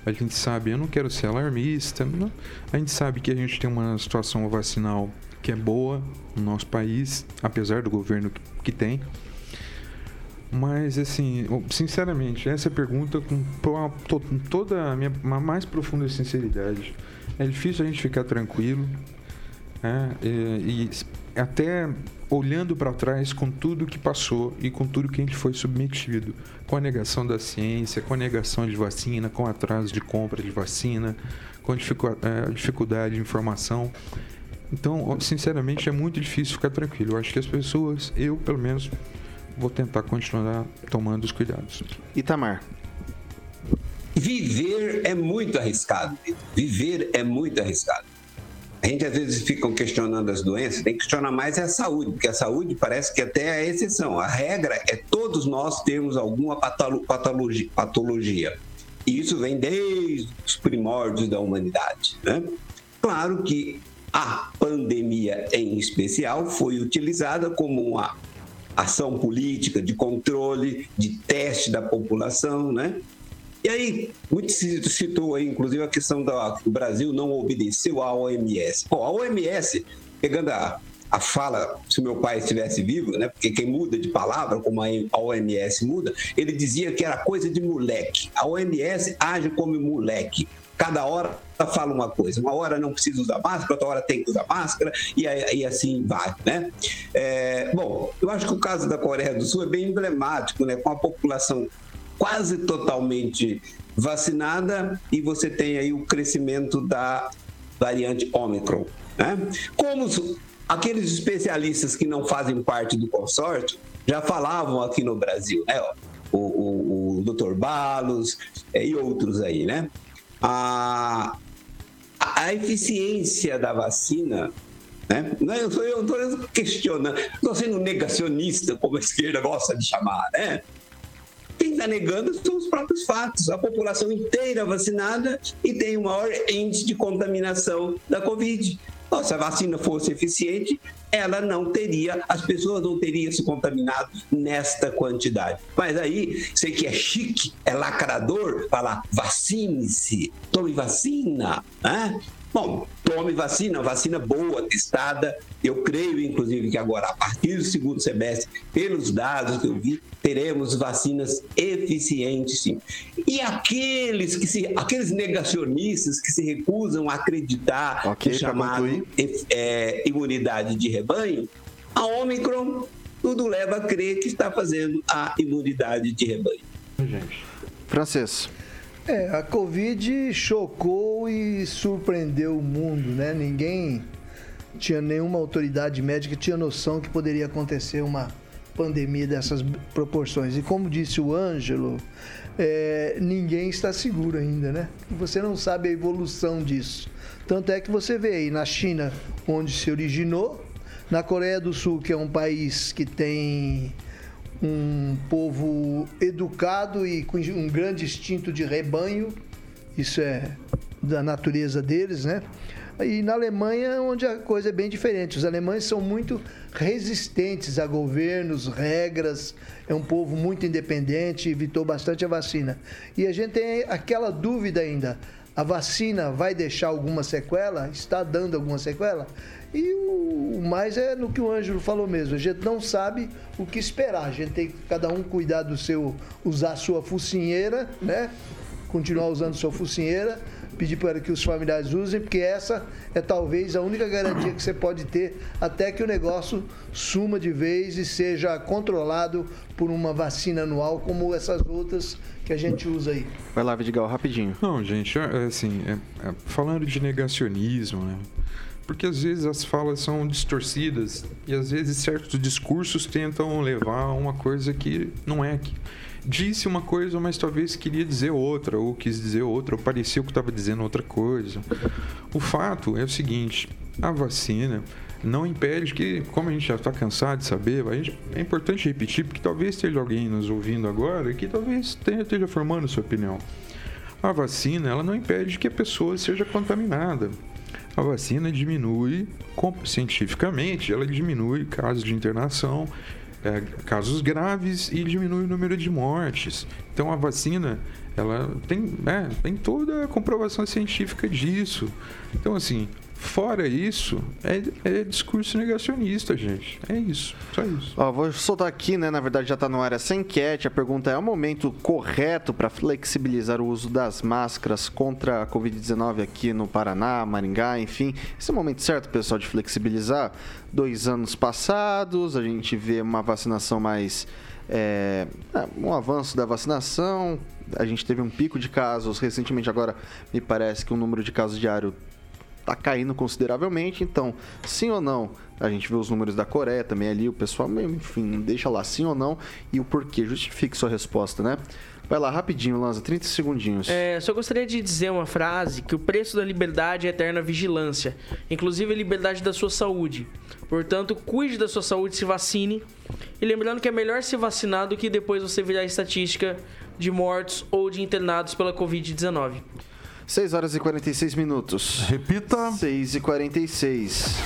A gente sabe, eu não quero ser alarmista, não. a gente sabe que a gente tem uma situação vacinal que é boa no nosso país, apesar do governo que, que tem. Mas, assim, sinceramente, essa pergunta com to- to- toda a minha mais profunda sinceridade. É difícil a gente ficar tranquilo, né? e, e até olhando para trás com tudo que passou e com tudo que a gente foi submetido, com a negação da ciência, com a negação de vacina, com atraso de compra de vacina, com eh, dificuldade de informação. Então, sinceramente, é muito difícil ficar tranquilo. Eu acho que as pessoas, eu pelo menos, vou tentar continuar tomando os cuidados.
Itamar.
Viver é muito arriscado. Viver é muito arriscado. A gente às vezes fica questionando as doenças, tem que questionar mais é a saúde, porque a saúde parece que até é a exceção. A regra é todos nós termos alguma patolo- patologia. patologia. E isso vem desde os primórdios da humanidade. Né? Claro que a pandemia em especial foi utilizada como uma ação política de controle, de teste da população, né? E aí, muito se citou aí, inclusive, a questão do Brasil não obedeceu à OMS. Bom, a OMS, pegando a, a fala, se meu pai estivesse vivo, né? Porque quem muda de palavra, como a OMS muda, ele dizia que era coisa de moleque. A OMS age como moleque. Cada hora fala uma coisa. Uma hora não precisa usar máscara, outra hora tem que usar máscara, e, e assim vai, né? É, bom, eu acho que o caso da Coreia do Sul é bem emblemático, né? Com a população quase totalmente vacinada e você tem aí o crescimento da variante Omicron. Né? Como aqueles especialistas que não fazem parte do consórcio já falavam aqui no Brasil, né? O, o, o Dr. Balos eh, e outros aí, né? A, a eficiência da vacina né? Eu sou- eu estou questionando, estou sendo negacionista, como a esquerda gosta de chamar, né? Quem está negando são os próprios fatos. A população inteira vacinada e tem o maior índice de contaminação da Covid. Se a vacina fosse eficiente, ela não teria, as pessoas não teriam se contaminado nesta quantidade. Mas aí, sei que é chique, é lacrador, falar vacine-se, tome vacina, né? Bom, tome vacina, vacina boa, testada. Eu creio, inclusive, que agora, a partir do segundo semestre, pelos dados que eu vi, teremos vacinas eficientes, sim. E aqueles que se, aqueles negacionistas que se recusam a acreditar
Ok,
no
pra
chamado e- é, imunidade de rebanho, a Omicron tudo leva a crer que está fazendo a imunidade de rebanho.
Francês.
É, a Covid chocou e surpreendeu o mundo, né? Ninguém tinha nenhuma autoridade médica tinha noção que poderia acontecer uma pandemia dessas proporções. E como disse o Ângelo, é, ninguém está seguro ainda, né? Você não sabe a evolução disso. Tanto é que você vê aí na China, onde se originou, na Coreia do Sul, que é um país que tem um povo educado e com um grande instinto de rebanho, isso é da natureza deles, né? E na Alemanha, onde a coisa é bem diferente. Os alemães são muito resistentes a governos, regras, é um povo muito independente, evitou bastante a vacina. E a gente tem aquela dúvida ainda: a vacina vai deixar alguma sequela? Está dando alguma sequela? E o mais é no que o Ângelo falou mesmo. A gente não sabe o que esperar. A gente tem que cada um cuidar do seu, usar a sua focinheira, né? Continuar usando sua focinheira, pedir para que os familiares usem, porque essa é talvez a única garantia que você pode ter até que o negócio suma de vez e seja controlado por uma vacina anual como essas outras que a gente usa aí.
Vai lá, Vidigal, rapidinho.
Não, gente, é, assim, é- é, falando de negacionismo, né? Porque às vezes as falas são distorcidas e às vezes certos discursos tentam levar a uma coisa que não é. Que disse uma coisa, mas talvez queria dizer outra, ou quis dizer outra, ou parecia que estava dizendo outra coisa. O fato é o seguinte: a vacina não impede que, como a gente já está cansado de saber, gente- é importante repetir, porque talvez esteja alguém nos ouvindo agora que talvez esteja formando sua opinião. A vacina, ela não impede que a pessoa seja contaminada. A vacina diminui, cientificamente, ela diminui casos de internação é, casos graves e diminui o número de mortes. Então a vacina ela tem, é, tem toda a comprovação científica disso. Então assim, Fora isso, é, é, discurso negacionista, gente. É isso, só isso.
Ó, vou soltar aqui, né? Na verdade, já está no ar essa enquete. A pergunta é: é o momento correto para flexibilizar o uso das máscaras contra a Covid-19 aqui no Paraná, Maringá, enfim? Esse é o momento certo, pessoal, de flexibilizar? Dois anos passados, a gente vê uma vacinação mais. É, um avanço da vacinação. A gente teve um pico de casos recentemente, agora me parece que o número de casos diário está caindo consideravelmente. Então, sim ou não? A gente vê os números da Coreia também ali, o pessoal, enfim, deixa lá sim ou não e o porquê. Justifique sua resposta, né? Vai lá, rapidinho, Lanza, 30 segundinhos.
É, só gostaria de dizer uma frase que o preço da liberdade é eterna vigilância, inclusive a liberdade da sua saúde. Portanto, cuide da sua saúde, se vacine. E lembrando que é melhor se vacinar do que depois você virar estatística de mortos ou de internados pela Covid-19.
6 horas e 46 minutos.
Repita.
6 e 46.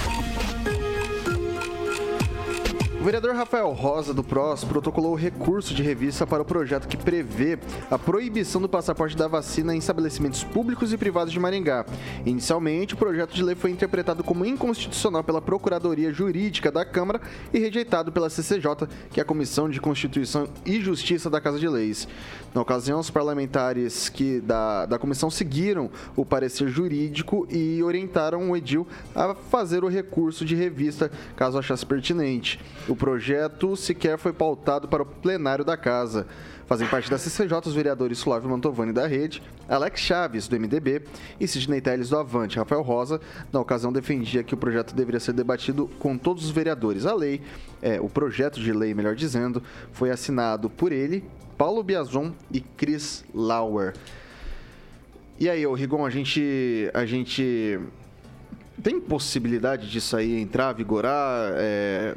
O vereador Rafael Rosa, do PROS, protocolou recurso de revista para o projeto que prevê a proibição do passaporte da vacina em estabelecimentos públicos e privados de Maringá. Inicialmente, o projeto de lei foi interpretado como inconstitucional pela Procuradoria Jurídica da Câmara e rejeitado pela CCJ, que é a Comissão de Constituição e Justiça da Casa de Leis. Na ocasião, os parlamentares que da, da comissão seguiram o parecer jurídico e orientaram o Edil a fazer o recurso de revista, caso achasse pertinente. O projeto sequer foi pautado para o plenário da casa. Fazem parte da CCJ os vereadores Flávio Mantovani da Rede, Alex Chaves, do MDB, e Sidney Teles do Avante. Rafael Rosa, na ocasião, defendia que o projeto deveria ser debatido com todos os vereadores. A lei, é, o projeto de lei, melhor dizendo, foi assinado por ele, Paulo Biazon e Chris Lauer. E aí, ô Rigon, a gente, a gente tem possibilidade disso aí entrar, vigorar? É,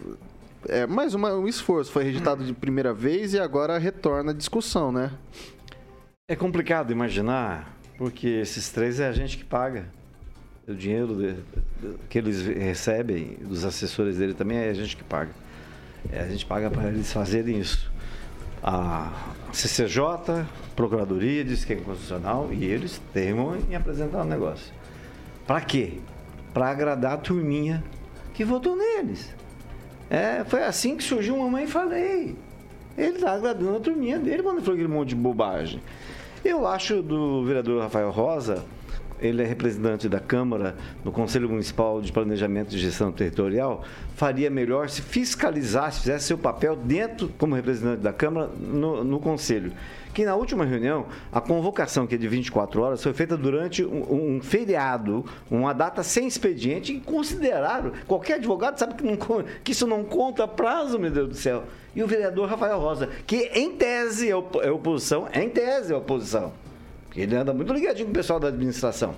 é mais uma, um esforço. Foi rejeitado de primeira vez e agora retorna a discussão, né?
É complicado imaginar, porque esses três é a gente que paga. O dinheiro de, de, que eles recebem, dos assessores dele também é a gente que paga. É, a gente paga para eles fazerem isso. A CCJ, Procuradoria diz que é inconstitucional e eles temam em apresentar o um negócio. Para quê? Para agradar a turminha que votou neles. É, foi assim que surgiu uma mãe falei. Ele tá agradando a turminha dele quando falou aquele monte de bobagem. Eu acho do vereador Rafael Rosa, ele é representante da Câmara no Conselho Municipal de Planejamento e Gestão Territorial, faria melhor se fiscalizasse, fizesse seu papel dentro, como representante da Câmara, no, no Conselho que na última reunião, a convocação, que é de 24 horas, foi feita durante um, um feriado, uma data sem expediente, e consideraram, qualquer advogado sabe que, não, que isso não conta prazo, meu Deus do céu. E o vereador Rafael Rosa, que em tese é, é oposição, em tese é oposição, ele anda muito ligadinho com o pessoal da administração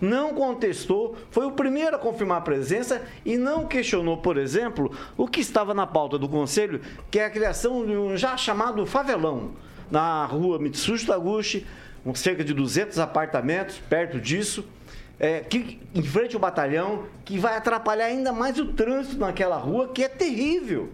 não contestou, foi o primeiro a confirmar a presença e não questionou, por exemplo, o que estava na pauta do Conselho, que é a criação de um já chamado favelão na rua Mitsushi Taguchi, com cerca de 200 apartamentos perto disso, é, que, em frente ao batalhão, que vai atrapalhar ainda mais o trânsito naquela rua, que é terrível.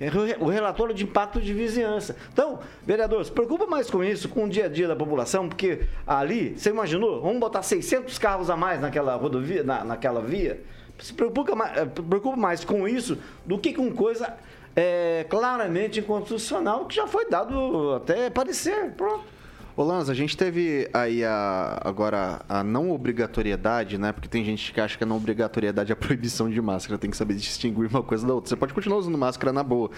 É o relatório de impacto de vizinhança. Então, vereador, se preocupa mais com isso, com o dia a dia da população, porque ali, você imaginou, vamos botar 600 carros a mais naquela rodovia, na, naquela via? Se preocupa mais, eh, preocupa mais com isso do que com coisa é, claramente inconstitucional, que já foi dado até parecer. Pronto.
Ô Lanza, a gente teve aí a, agora a não obrigatoriedade, né? Porque tem gente que acha que a não obrigatoriedade é a proibição de máscara, tem que saber distinguir uma coisa da outra. Você pode continuar usando máscara na boa.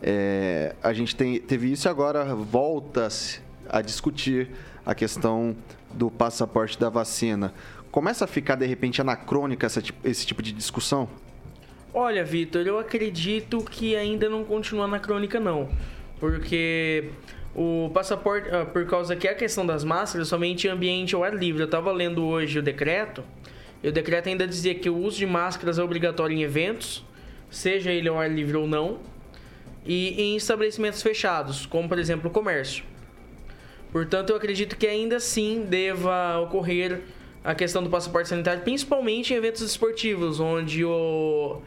É, a gente tem, teve isso e agora volta-se a discutir a questão do passaporte da vacina. Começa a ficar, de repente, anacrônica essa, esse tipo de discussão?
Olha, Vitor, eu acredito que ainda não continua na crônica, não. Porque o passaporte, ah, por causa que a questão das máscaras, somente em ambiente ao ar livre. Eu estava lendo hoje o decreto, e o decreto ainda dizia que o uso de máscaras é obrigatório em eventos, seja ele ao ar livre ou não, e em estabelecimentos fechados, como por exemplo o comércio. Portanto, eu acredito que ainda assim deva ocorrer a questão do passaporte sanitário, principalmente em eventos esportivos, onde o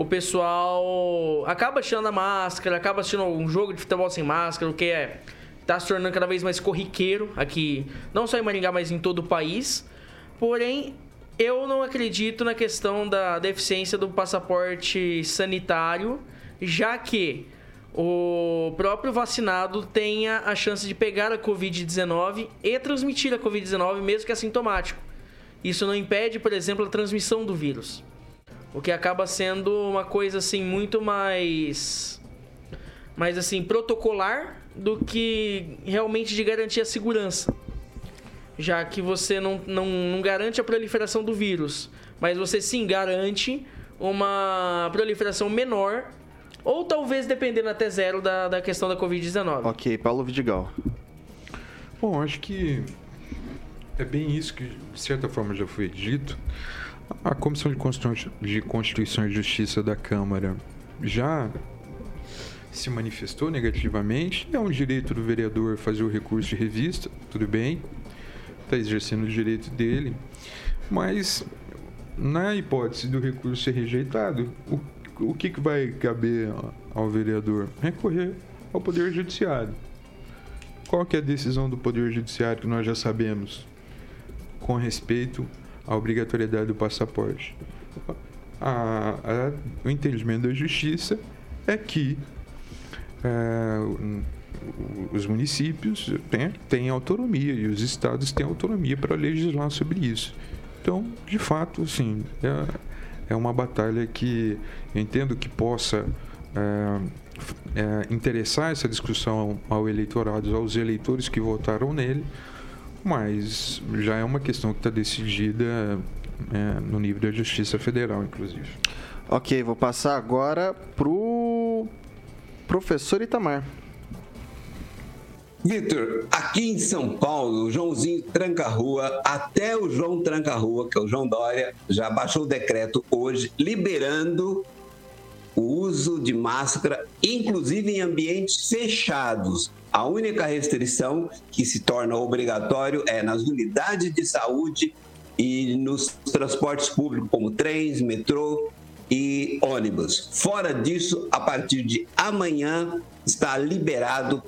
o pessoal acaba tirando a máscara, acaba assistindo um jogo de futebol sem máscara, o que é tá se tornando cada vez mais corriqueiro aqui, não só em Maringá, mas em todo o país. Porém, eu não acredito na questão da deficiência do passaporte sanitário, já que o próprio vacinado tenha a chance de pegar a Covid-19 e transmitir a Covid-19, mesmo que assintomático. Isso não impede, por exemplo, a transmissão do vírus. O que acaba sendo uma coisa assim muito mais mais assim protocolar do que realmente de garantir a segurança. Já que você não, não, não garante a proliferação do vírus, mas você sim garante uma proliferação menor ou talvez dependendo até zero da, da questão da Covid-19.
Ok, Paulo Vidigal.
Bom, acho que é bem isso que, de certa forma, já foi dito. A Comissão de Constituição, e Justiça da Câmara já se manifestou negativamente. É um direito do vereador fazer o recurso de revista, tudo bem, está exercendo o direito dele, mas na hipótese do recurso ser rejeitado, o, o que, que vai caber ao vereador? Recorrer ao Poder Judiciário. Qual que é a decisão do Poder Judiciário que nós já sabemos com respeito à obrigatoriedade do passaporte? A, a, o entendimento da Justiça é que é, os municípios têm, têm autonomia e os estados têm autonomia para legislar sobre isso. Então, de fato, sim, é, é uma batalha que eu entendo que possa é, é, interessar essa discussão ao eleitorado, aos eleitores que votaram nele, mas já é uma questão que está decidida é, no nível da Justiça Federal, inclusive.
Ok, vou passar agora pro professor Itamar.
Vitor, aqui em São Paulo, o Joãozinho Tranca-Rua, até o João Tranca-Rua, que é o João Dória, já baixou o decreto hoje, liberando o uso de máscara, inclusive em ambientes fechados. A única restrição que se torna obrigatório é nas unidades de saúde e nos transportes públicos, como trens, metrô e ônibus. Fora disso, a partir de amanhã está liberado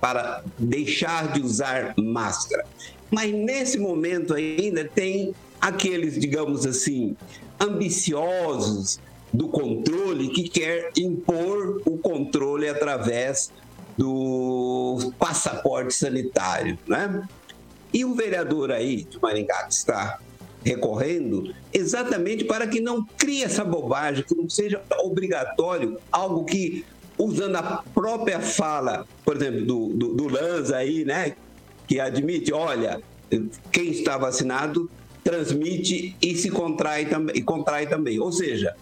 para deixar de usar máscara. Mas nesse momento ainda tem aqueles, digamos assim, ambiciosos do controle que quer impor o controle através do passaporte sanitário, né? E o vereador aí de Maringá que está recorrendo exatamente para que não crie essa bobagem, que não seja obrigatório algo que usando a própria fala, por exemplo, do, do, do Lanza aí, né? Que admite, olha, quem está vacinado transmite e se contrai também, e contrai também. Ou seja,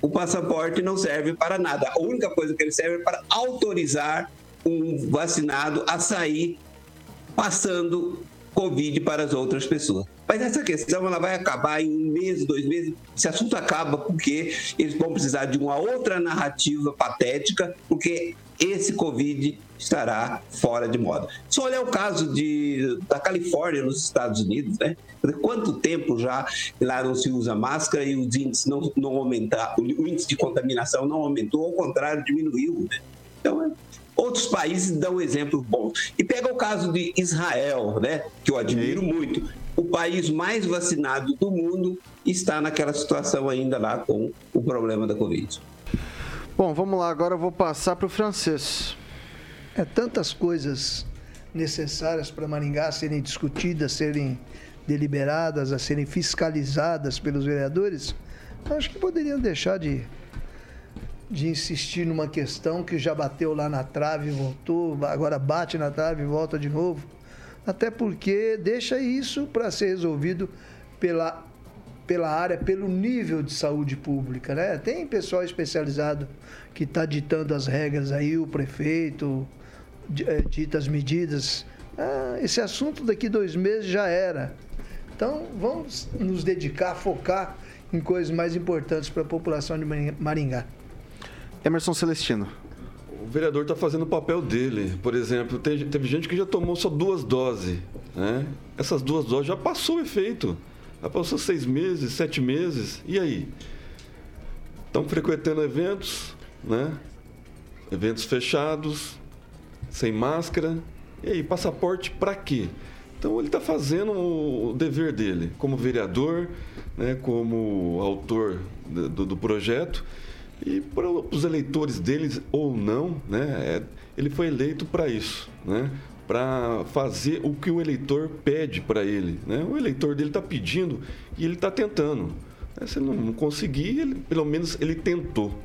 o passaporte não serve para nada. A única coisa que ele serve é para autorizar um vacinado a sair passando Covid para as outras pessoas. Mas essa questão ela vai acabar em um mês, dois meses. Esse assunto acaba porque eles vão precisar de uma outra narrativa patética, porque esse Covid estará fora de moda. Só olhar o caso de, da Califórnia, nos Estados Unidos, né? Quanto tempo já lá não se usa máscara e os índices não, não aumentaram, o índice de contaminação não aumentou, ao contrário, diminuiu. Né? Então, é Outros países dão exemplos bons. E pega o caso de Israel, né, que eu admiro muito. O país mais vacinado do mundo está naquela situação ainda lá com o problema da Covid.
Bom, vamos lá, agora eu vou passar para o francês.
É tantas coisas necessárias para Maringá serem discutidas, serem deliberadas, a serem fiscalizadas pelos vereadores, acho que poderiam deixar de de insistir numa questão que já bateu lá na trave voltou, agora bate na trave e volta de novo. Até porque deixa isso para ser resolvido pela, pela área, pelo nível de saúde pública. Né? Tem pessoal especializado que está ditando as regras aí, o prefeito eh, dita as medidas. Ah, esse assunto daqui dois meses já era. Então vamos nos dedicar, focar em coisas mais importantes para a população de Maringá.
Emerson Celestino.
O vereador está fazendo o papel dele. Por exemplo, teve, teve gente que já tomou só duas doses. Né? Essas duas doses já passou o efeito. Já passou seis meses, sete meses. E aí? estão frequentando eventos, né? Eventos fechados, sem máscara. E aí, passaporte para quê? Então ele está fazendo o dever dele como vereador, né, como autor do, do projeto e para os eleitores deles ou não, né, é, ele foi eleito para isso, né, para fazer o que o eleitor pede para ele. Né? O eleitor dele está pedindo e ele está tentando. Se ele não conseguir, ele, pelo menos ele tentou.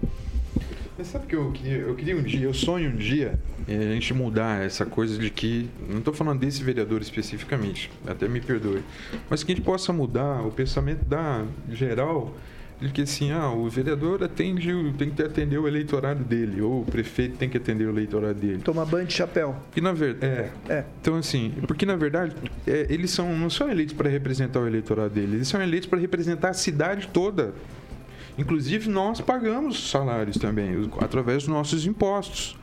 Mas sabe que eu queria, eu queria um dia, eu sonho um dia é, a gente mudar essa coisa de que, não estou falando desse vereador especificamente, até me perdoe, mas que a gente possa mudar o pensamento da geral de que assim, ah, o vereador atende, tem que atender o eleitorado dele, ou o prefeito tem que atender o eleitorado dele.
Tomar banho de chapéu.
E na verdade, é, é. Então assim, porque na verdade é, eles são não são eleitos para representar o eleitorado dele, eles são eleitos para representar a cidade toda. Inclusive, nós pagamos salários também, através dos nossos impostos.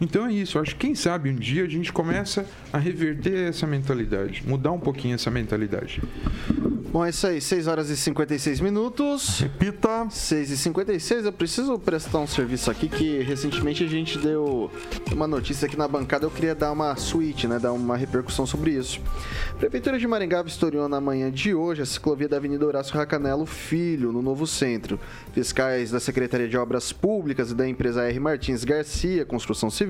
Então é isso, eu acho que quem sabe um dia a gente começa a reverter essa mentalidade, mudar um pouquinho essa mentalidade.
Bom, é isso aí, 6 horas e 56 minutos.
Repita.
6 e 56 eu preciso prestar um serviço aqui que recentemente a gente deu uma notícia aqui na bancada, eu queria dar uma suíte, né, dar uma repercussão sobre isso. Prefeitura de Maringá vistoriou na manhã de hoje a ciclovia da Avenida Horácio Racanelo Filho, no Novo Centro. Fiscais da Secretaria de Obras Públicas e da empresa R. Martins Garcia Construção Civil,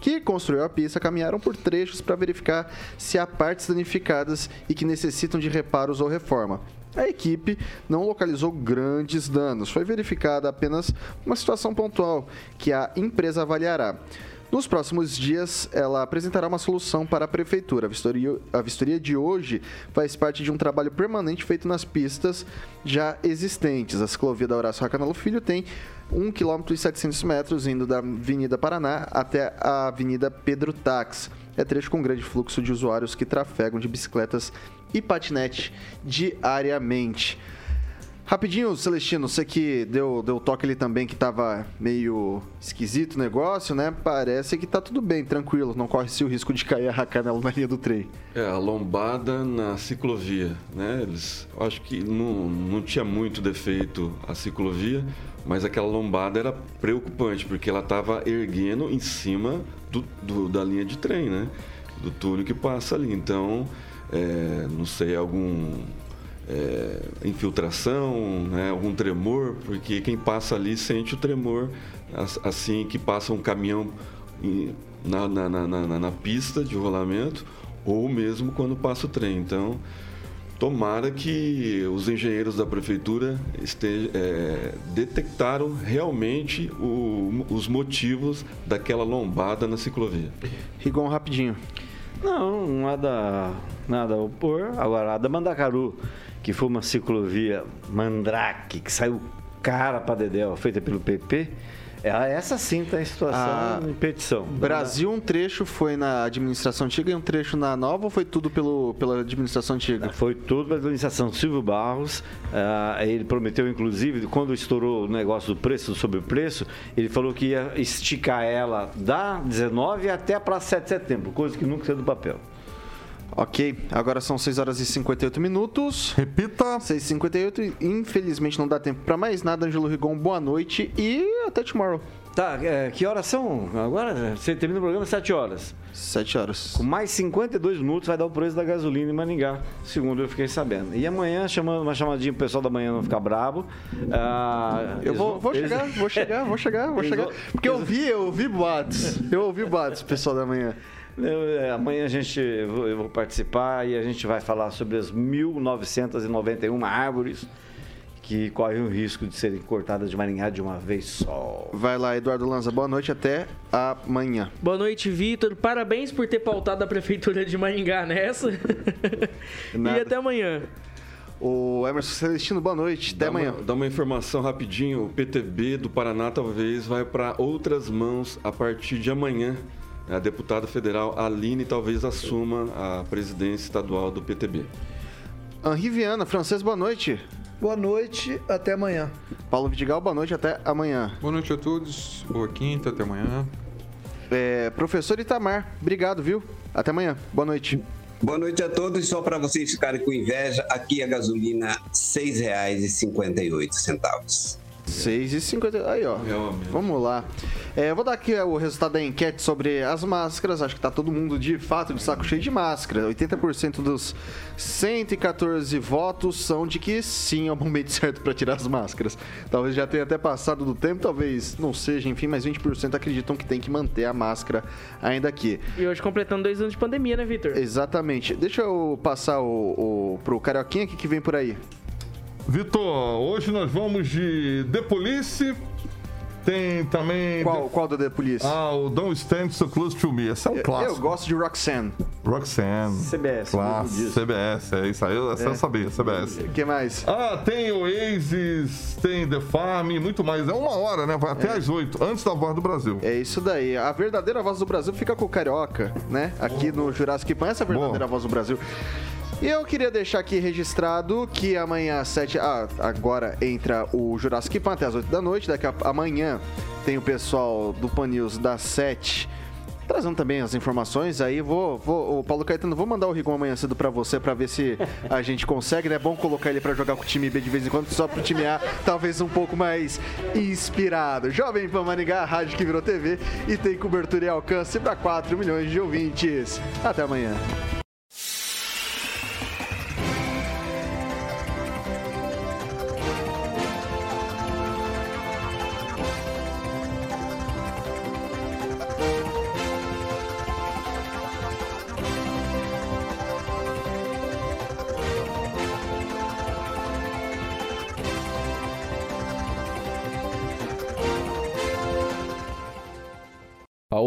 que construiu a pista, caminharam por trechos para verificar se há partes danificadas e que necessitam de reparos ou reformas forma. A equipe não localizou grandes danos, foi verificada apenas uma situação pontual que a empresa avaliará. Nos próximos dias, ela apresentará uma solução para a prefeitura. A vistoria, a vistoria de hoje faz parte de um trabalho permanente feito nas pistas já existentes. A ciclovia da Horácio Racanalo Filho tem 1 km e 700 metros indo da Avenida Paraná até a Avenida Pedro Tax. É trecho com grande fluxo de usuários que trafegam de bicicletas e patinete diariamente. Rapidinho, Celestino, você que deu, deu toque ali também que tava meio esquisito o negócio, né? Parece que tá tudo bem, tranquilo, não corre-se o risco de cair a canela na linha do trem.
É, a lombada na ciclovia, né? Eles, acho que não, não tinha muito defeito a ciclovia, mas aquela lombada era preocupante, porque ela tava erguendo em cima do, do da linha de trem, né? Do túnel que passa ali. Então, é, não sei, algum é, infiltração, né, algum tremor, porque quem passa ali sente o tremor assim que passa um caminhão na, na, na, na, na pista de rolamento ou mesmo quando passa o trem. Então, tomara que os engenheiros da prefeitura esteja, é, detectaram realmente o, os motivos daquela lombada na ciclovia.
Rigon, rapidinho.
Não, nada, nada a opor. Agora, a da Mandacaru, que foi uma ciclovia Mandrake, que saiu cara para Dedéu, feita pelo PP, é, essa sim está em situação a em petição.
Brasil, um trecho foi na administração antiga e um trecho na nova ou foi tudo pelo, pela administração antiga?
Foi tudo pela administração Silvio Barros. Uh, ele prometeu, inclusive, quando estourou o negócio do preço, sobre o preço, ele falou que ia esticar ela da 19 até para 7 de setembro, coisa que nunca saiu do papel.
Ok, agora são 6 horas e 58 minutos.
Repita.
6 e 58 Infelizmente não dá tempo para mais nada. Angelo Rigon, boa noite e até tomorrow.
Tá, é, que horas são? Agora você termina o programa às 7 horas.
7 horas.
Com mais 52 minutos vai dar o preço da gasolina em Maningá, segundo eu fiquei sabendo. E amanhã, chamando uma chamadinha pro pessoal da manhã não ficar bravo.
Ah, eu vou, vou, chegar, vou chegar, vou chegar, vou chegar. Porque eu vi, eu ouvi boatos. Eu ouvi boatos, pessoal da manhã.
É, amanhã a gente, eu vou participar e a gente vai falar sobre as 1.991 árvores que correm o risco de serem cortadas de Maringá de uma vez só.
Vai lá, Eduardo Lanza. Boa noite, até amanhã.
Boa noite, Vitor. Parabéns por ter pautado a Prefeitura de Maringá nessa. e até amanhã.
O Emerson Celestino, boa noite. Até
dá
amanhã.
Uma, dá uma informação rapidinho. O PTB do Paraná talvez vai para outras mãos a partir de amanhã a deputada federal Aline talvez assuma a presidência estadual do PTB.
Henri Viana, francês, boa noite.
Boa noite, até amanhã.
Paulo Vidigal, boa noite, até amanhã.
Boa noite a todos, boa quinta, até amanhã.
É, professor Itamar, obrigado, viu? Até amanhã, boa noite.
Boa noite a todos. Só para vocês ficarem com inveja, aqui a gasolina R$ 6,58.
6 e 50. Aí, ó. Vamos lá. É, eu vou dar aqui o resultado da enquete sobre as máscaras. Acho que tá todo mundo de fato de saco cheio de máscara. 80% dos 114 votos são de que sim é o momento certo para tirar as máscaras. Talvez já tenha até passado do tempo, talvez não seja, enfim, mas 20% acreditam que tem que manter a máscara ainda aqui.
E hoje completando dois anos de pandemia, né, Vitor?
Exatamente. Deixa eu passar o, o, pro Carioquinha aqui que vem por aí.
Vitor, hoje nós vamos de The Police. Tem também.
Qual, qual da The Police?
Ah, o Don't Stand So Close to Me. Esse é um
Eu-
clássico.
Eu gosto de Roxanne.
Roxanne.
CBS, disso.
CBS, é isso aí. Essa eu
É.
sabia, CBS.
O que mais?
Ah, tem Oasis, tem The Farm, muito mais. É uma hora, né? Vai até às oito, antes da voz do Brasil.
É isso daí. A verdadeira voz do Brasil fica com o Carioca, né? Aqui no Jurassic Pan, essa é a verdadeira voz do Brasil. E eu queria deixar aqui registrado que amanhã às 7. Ah, agora entra o Jurassic Pan até às 8 da noite. Daqui a amanhã tem o pessoal do Pan News das 7. Trazendo também as informações, aí vou, vou, o Paulo Caetano, vou mandar o Rigon amanhã cedo pra você pra ver se a gente consegue, né? É bom colocar ele pra jogar com o time B de vez em quando, só pro time A, talvez um pouco mais inspirado. Jovem Pan Maringá, a rádio que virou TV e tem cobertura e alcance pra 4 milhões de ouvintes. Até amanhã.